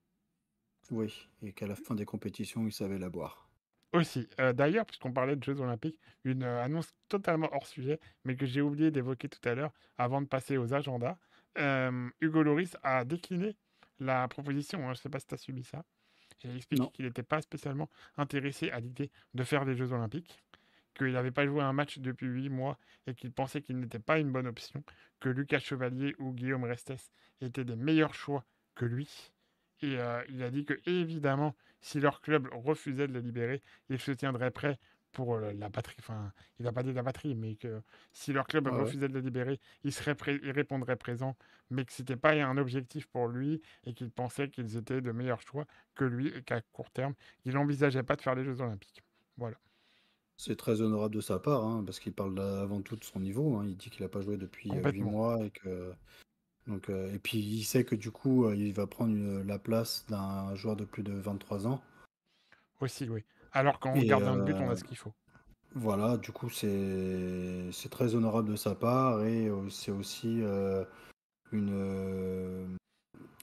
Oui, et qu'à la fin des compétitions, ils savaient la boire. Aussi. Euh, d'ailleurs, puisqu'on parlait de Jeux Olympiques, une euh, annonce totalement hors sujet, mais que j'ai oublié d'évoquer tout à l'heure avant de passer aux agendas. Euh, Hugo Loris a décliné la proposition, hein, je ne sais pas si tu as subi ça. Il a expliqué qu'il n'était pas spécialement intéressé à l'idée de faire des Jeux Olympiques, qu'il n'avait pas joué un match depuis huit mois et qu'il pensait qu'il n'était pas une bonne option, que Lucas Chevalier ou Guillaume Restes étaient des meilleurs choix que lui et euh, il a dit que, évidemment, si leur club refusait de les libérer, il se tiendrait prêt pour euh, la patrie. Enfin, il n'a pas dit la patrie, mais que si leur club refusait de les libérer, il, serait il répondrait présent, mais que ce n'était pas un objectif pour lui et qu'il pensait qu'ils étaient de meilleurs choix que lui et qu'à court terme, il n'envisageait pas de faire les Jeux Olympiques. Voilà. C'est très honorable de sa part, hein, parce qu'il parle avant tout de son niveau. Hein. Il dit qu'il n'a pas joué depuis 8 euh, mois et que donc, euh, et puis il sait que du coup, euh, il va prendre la place d'un joueur de plus de 23 ans. Aussi, oui. Alors qu'en gardien de but, on a euh, ce qu'il faut. Voilà, du coup, c'est très honorable de sa part et c'est aussi une,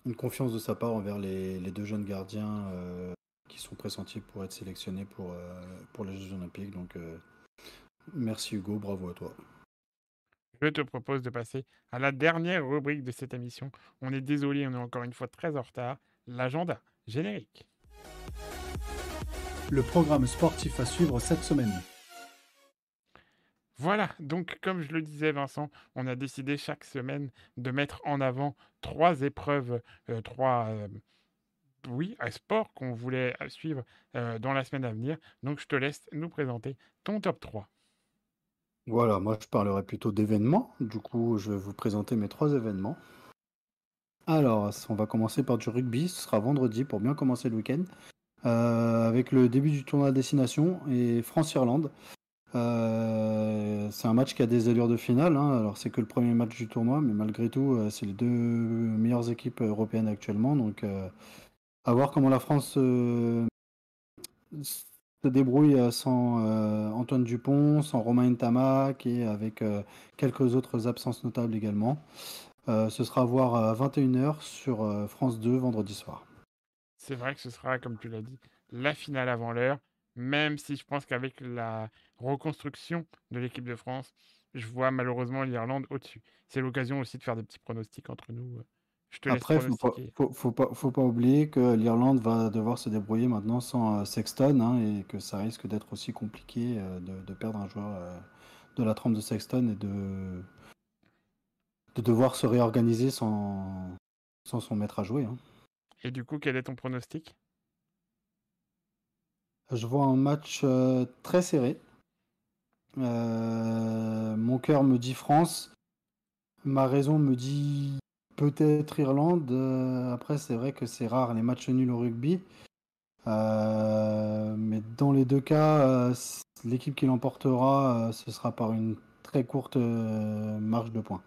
une confiance de sa part envers les, les deux jeunes gardiens qui sont pressentis pour être sélectionnés pour, pour les Jeux Olympiques. Donc, merci Hugo, bravo à toi je te propose de passer à la dernière rubrique de cette émission. On est désolé, on est encore une fois très en retard. L'agenda générique. Le programme sportif à suivre cette semaine. Voilà, donc comme je le disais Vincent, on a décidé chaque semaine de mettre en avant trois épreuves, euh, trois euh, oui, sport qu'on voulait suivre euh, dans la semaine à venir. Donc je te laisse nous présenter ton top 3. Voilà, moi je parlerai plutôt d'événements. Du coup, je vais vous présenter mes trois événements. Alors, on va commencer par du rugby. Ce sera vendredi pour bien commencer le week-end. Euh, avec le début du tournoi à destination et France-Irlande. Euh, c'est un match qui a des allures de finale. Hein. Alors, c'est que le premier match du tournoi, mais malgré tout, euh, c'est les deux meilleures équipes européennes actuellement. Donc, à voir comment la France se débrouille euh, sans euh, Antoine Dupont, sans Romain Ntamak et avec euh, quelques autres absences notables également. ce sera à voir à 21h sur France 2 vendredi soir. C'est vrai que ce sera, comme tu l'as dit, la finale avant l'heure, même si je pense qu'avec la reconstruction de l'équipe de France, je vois malheureusement l'Irlande au-dessus. C'est l'occasion aussi de faire des petits pronostics entre nous. Après, faut pas, faut, pas, faut pas oublier que l'Irlande va devoir se débrouiller maintenant sans euh, Sexton hein, et que ça risque d'être aussi compliqué euh, de, perdre un joueur euh, de la trempe de Sexton et de, de devoir se réorganiser sans, sans son maître à jouer. Hein. Et du coup, quel est ton pronostic? Je vois un match très serré. mon cœur me dit France. Ma raison me dit Peut-être Irlande. Euh, après, c'est vrai que c'est rare les matchs nuls au rugby. mais dans les deux cas, l'équipe qui l'emportera, ce sera par une très courte marge de points.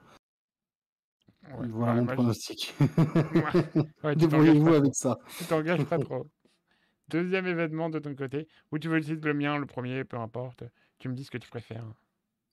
voilà mon pronostic. Débrouillez-vous avec ça. Tu t'engages pas trop. Deuxième événement de ton côté, ou tu veux le le mien, le premier, peu importe. Tu me dis ce que tu préfères.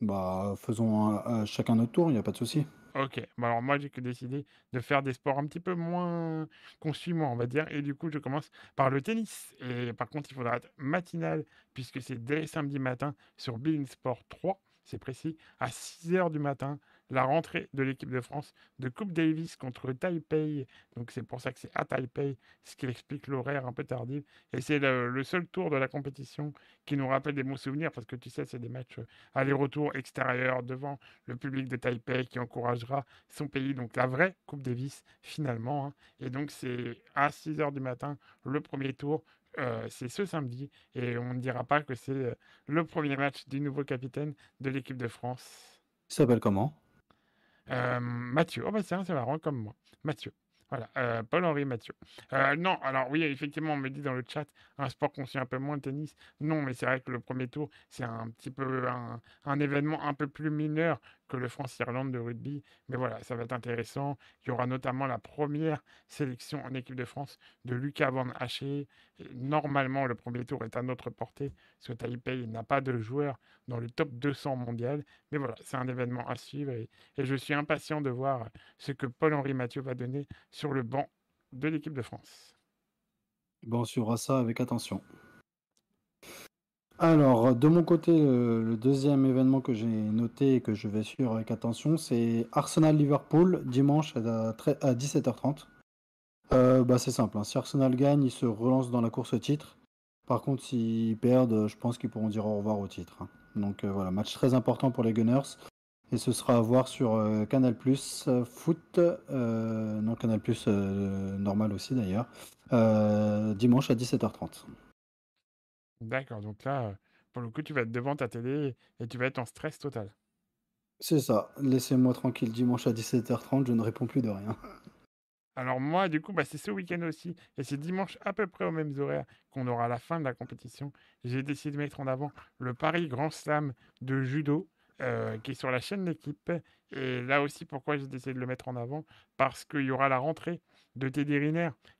Bah, faisons chacun notre tour, il n'y a pas de souci. Ok, bah, alors moi j'ai que décidé de faire des sports un petit peu moins suit moi, on va dire. Et du coup, je commence par le tennis. Et par contre, il faudra être matinal, puisque c'est dès samedi matin sur Bein Sport 3, c'est précis, à 6 h du matin la rentrée de l'équipe de France de Coupe Davis contre Taipei. Donc c'est pour ça que c'est à Taipei, ce qui explique l'horaire un peu tardif. Et c'est le, seul tour de la compétition qui nous rappelle des bons souvenirs parce que tu sais, c'est des matchs euh, aller-retour extérieur devant le public de Taipei qui encouragera son pays. Donc la vraie Coupe Davis finalement. Hein. Et donc c'est à 6 h du matin le premier tour. Euh, c'est ce samedi et on ne dira pas que c'est euh, le premier match du nouveau capitaine de l'équipe de France. Il s'appelle comment? Euh, Mathieu. Oh, bah, c'est marrant comme moi. Mathieu. Voilà, euh, Paul-Henri Mathieu. Euh, non, alors oui, effectivement, on me dit dans le chat, un sport qu'on suit un peu moins, le tennis. Non, mais c'est vrai que le premier tour, c'est un petit peu un, événement un peu plus mineur que le France-Irlande de rugby. Mais voilà, ça va être intéressant. Il y aura notamment la première sélection en équipe de France de Lucas Van Haché. Normalement, le premier tour est à notre portée, parce que Taipei n'a pas de joueurs dans le top 200 mondial. Mais voilà, c'est un événement à suivre et, je suis impatient de voir ce que Paul-Henri Mathieu va donner sur le banc de l'équipe de France. Bon, on suivra ça avec attention. Alors, de mon côté, le, deuxième événement que j'ai noté et que je vais suivre avec attention, c'est Arsenal-Liverpool, dimanche à, 17h30. Euh, bah, c'est simple, hein. si Arsenal gagne, ils se relancent dans la course au titre. Par contre, s'ils perdent, je pense qu'ils pourront dire au revoir au titre. Hein. Donc euh, voilà, match très important pour les Gunners. Et ce sera à voir sur euh, Canal Plus Foot, non Canal Plus normal aussi d'ailleurs, dimanche à 17h30. D'accord, donc là, pour le coup, tu vas être devant ta télé et tu vas être en stress total. C'est ça. Laissez-moi tranquille dimanche à 17h30, je ne réponds plus de rien. Alors moi, du coup, bah, c'est ce week-end aussi, et c'est dimanche à peu près aux mêmes horaires qu'on aura la fin de la compétition. J'ai décidé de mettre en avant le Paris Grand Slam de judo, euh, qui est sur la chaîne L'équipe. Et là aussi, pourquoi j'ai décidé de le mettre en avant? Parce qu'il y aura la rentrée de Teddy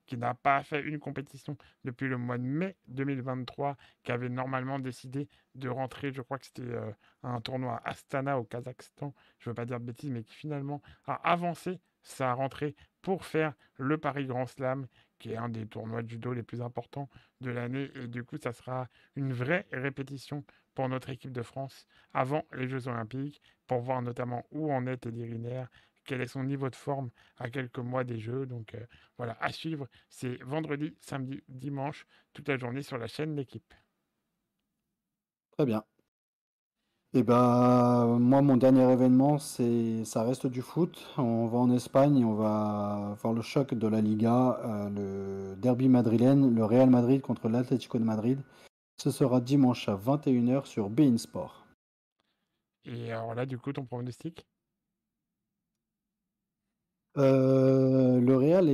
qui n'a pas fait une compétition depuis le mois de mai 2023, qui avait normalement décidé de rentrer, je crois que c'était euh, un tournoi à Astana au Kazakhstan, je ne veux pas dire de bêtises, mais qui finalement a avancé sa rentrée pour faire le Paris Grand Slam, qui est un des tournois de judo les plus importants de l'année. Et du coup, ça sera une vraie répétition pour notre équipe de France avant les Jeux Olympiques, pour voir notamment où en est Teddy Riner, quel est son niveau de forme à quelques mois des Jeux. Donc euh, voilà, à suivre, c'est vendredi, samedi, dimanche, toute la journée sur la chaîne L'équipe. Très bien. Et eh ben moi mon dernier événement c'est ça reste du foot. On va en Espagne, on va voir le choc de la Liga, euh, le derby madrilène, le Real Madrid contre l'Atlético de Madrid. Ce sera dimanche à 21h sur Bein Sport. Et alors là du coup ton pronostic? Euh, le Real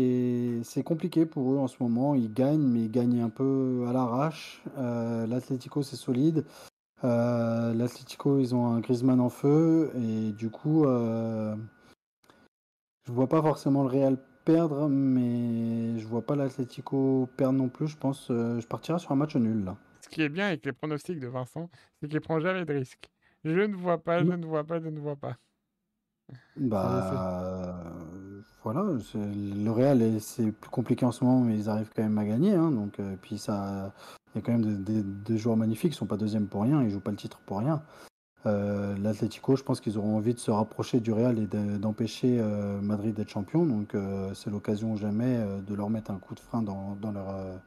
c'est compliqué pour eux en ce moment. Ils gagnent, mais ils gagnent un peu à l'arrache. Euh, L'Atlético, c'est solide. Euh, L'Atlético, ils ont un Griezmann en feu. Et du coup, euh, je vois pas forcément le Real perdre, mais je vois pas l'Atlético perdre non plus. Je pense je partirai sur un match nul là. Ce qui est bien avec les pronostics de Vincent, c'est qu'il prend jamais de risques. Je ne vois pas, je ne vois pas, je ne vois pas. Bah, voilà, le Real, c'est plus compliqué en ce moment, mais ils arrivent quand même à gagner. Hein, donc, euh, puis ça, il y a quand même des, joueurs magnifiques, ils sont pas deuxième pour rien, ils jouent pas le titre pour rien. Euh, L'Atlético, je pense qu'ils auront envie de se rapprocher du Real et d'empêcher euh, Madrid d'être champion. Donc, c'est l'occasion jamais de leur mettre un coup de frein dans, leur,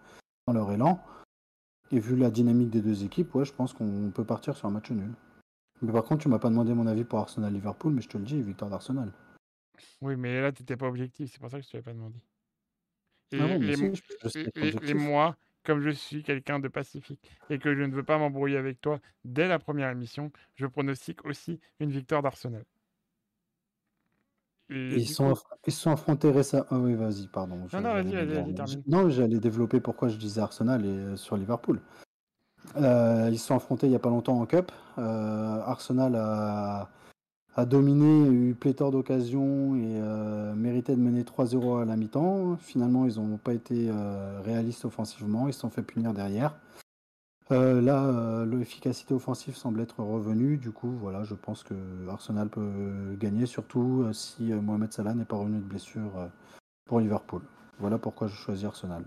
dans leur élan. Et vu la dynamique des deux équipes, ouais, je pense qu'on peut partir sur un match nul. Mais par contre, tu m'as pas demandé mon avis pour Arsenal-Liverpool, mais je te le dis, victoire d'Arsenal. Oui, mais là, tu n'étais pas objectif, c'est pour ça que je ne te l'ai pas demandé. Et, ah moi, comme je suis quelqu'un de pacifique et que je ne veux pas m'embrouiller avec toi dès la première émission, je pronostique aussi une victoire d'Arsenal. Et ils, sont coup... ils sont affrontés récemment. Ah oui, vas-y, pardon. Non, non, vas-y, vas-y, termine. Non, j'allais développer pourquoi je disais Arsenal et sur Liverpool. Euh, ils se sont affrontés il n'y a pas longtemps en Cup. Euh, Arsenal a, a, dominé, eu pléthore d'occasions et euh, méritait de mener 3-0 à la mi-temps. Finalement, ils n'ont pas été réalistes offensivement. Ils se sont fait punir derrière. là, l'efficacité offensive semble être revenue. Du coup, voilà, je pense que Arsenal peut gagner, surtout si Mohamed Salah n'est pas revenu de blessure pour Liverpool. Voilà pourquoi je choisis Arsenal.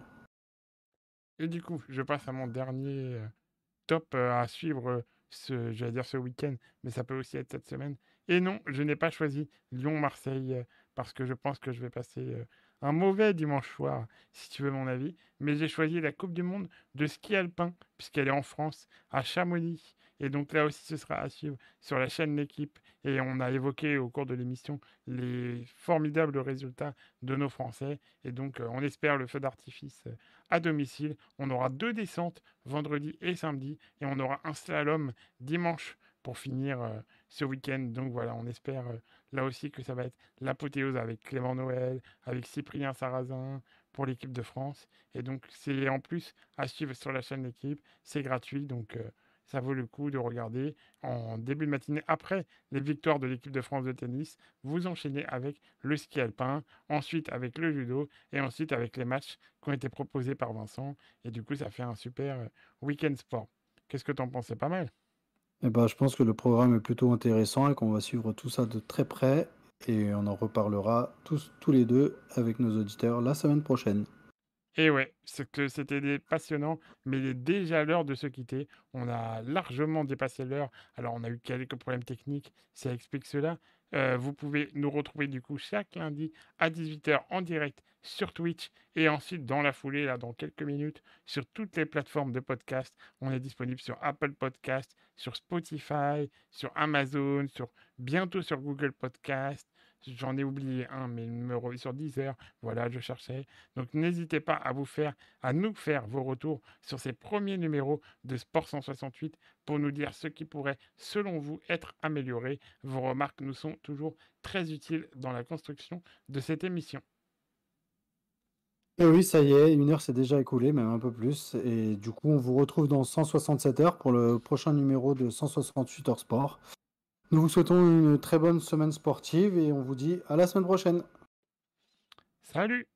Et du coup, je passe à mon dernier top à suivre ce, dire ce week-end, mais ça peut aussi être cette semaine. Et non, je n'ai pas choisi Lyon-Marseille parce que je pense que je vais passer un mauvais dimanche soir, si tu veux mon avis. Mais j'ai choisi la Coupe du Monde de ski alpin, puisqu'elle est en France, à Chamonix. Et donc là aussi, ce sera à suivre sur la chaîne L'équipe. Et on a évoqué au cours de l'émission les formidables résultats de nos Français. Et donc, on espère le feu d'artifice à domicile. On aura deux descentes vendredi et samedi. Et on aura un slalom dimanche pour finir euh, ce week-end. Donc voilà, on espère euh, là aussi que ça va être l'apothéose avec Clément Noël, avec Cyprien Sarrazin pour l'équipe de France. Et donc c'est en plus à suivre sur la chaîne d'équipe. C'est gratuit. Donc euh, ça vaut le coup de regarder en début de matinée après les victoires de l'équipe de France de tennis. Vous enchaînez avec le ski alpin, ensuite avec le judo et ensuite avec les matchs qui ont été proposés par Vincent. Et du coup, ça fait un super euh, week-end sport. Qu'est-ce que tu en pensais pas mal eh ben, je pense que le programme est plutôt intéressant et qu'on va suivre tout ça de très près et on en reparlera tous, tous les deux avec nos auditeurs la semaine prochaine. Et ouais, que c'était passionnant, mais il est déjà l'heure de se quitter. On a largement dépassé l'heure. Alors, on a eu quelques problèmes techniques, ça explique cela. Euh, vous pouvez nous retrouver du coup chaque lundi à 18h en direct sur Twitch et ensuite dans la foulée, là, dans quelques minutes, sur toutes les plateformes de podcast. On est disponible sur Apple Podcast, sur Spotify, sur Amazon, sur bientôt sur Google Podcast, J'en ai oublié un, mais il me revient sur 10 heures. Voilà, je cherchais. Donc n'hésitez pas à vous faire, à nous faire vos retours sur ces premiers numéros de Sport 168 pour nous dire ce qui pourrait, selon vous, être amélioré. Vos remarques nous sont toujours très utiles dans la construction de cette émission. Et oui, ça y est, une heure s'est déjà écoulée, même un peu plus. Et du coup, on vous retrouve dans 167 heures pour le prochain numéro de 168 heures sport. Nous vous souhaitons une très bonne semaine sportive et on vous dit à la semaine prochaine. Salut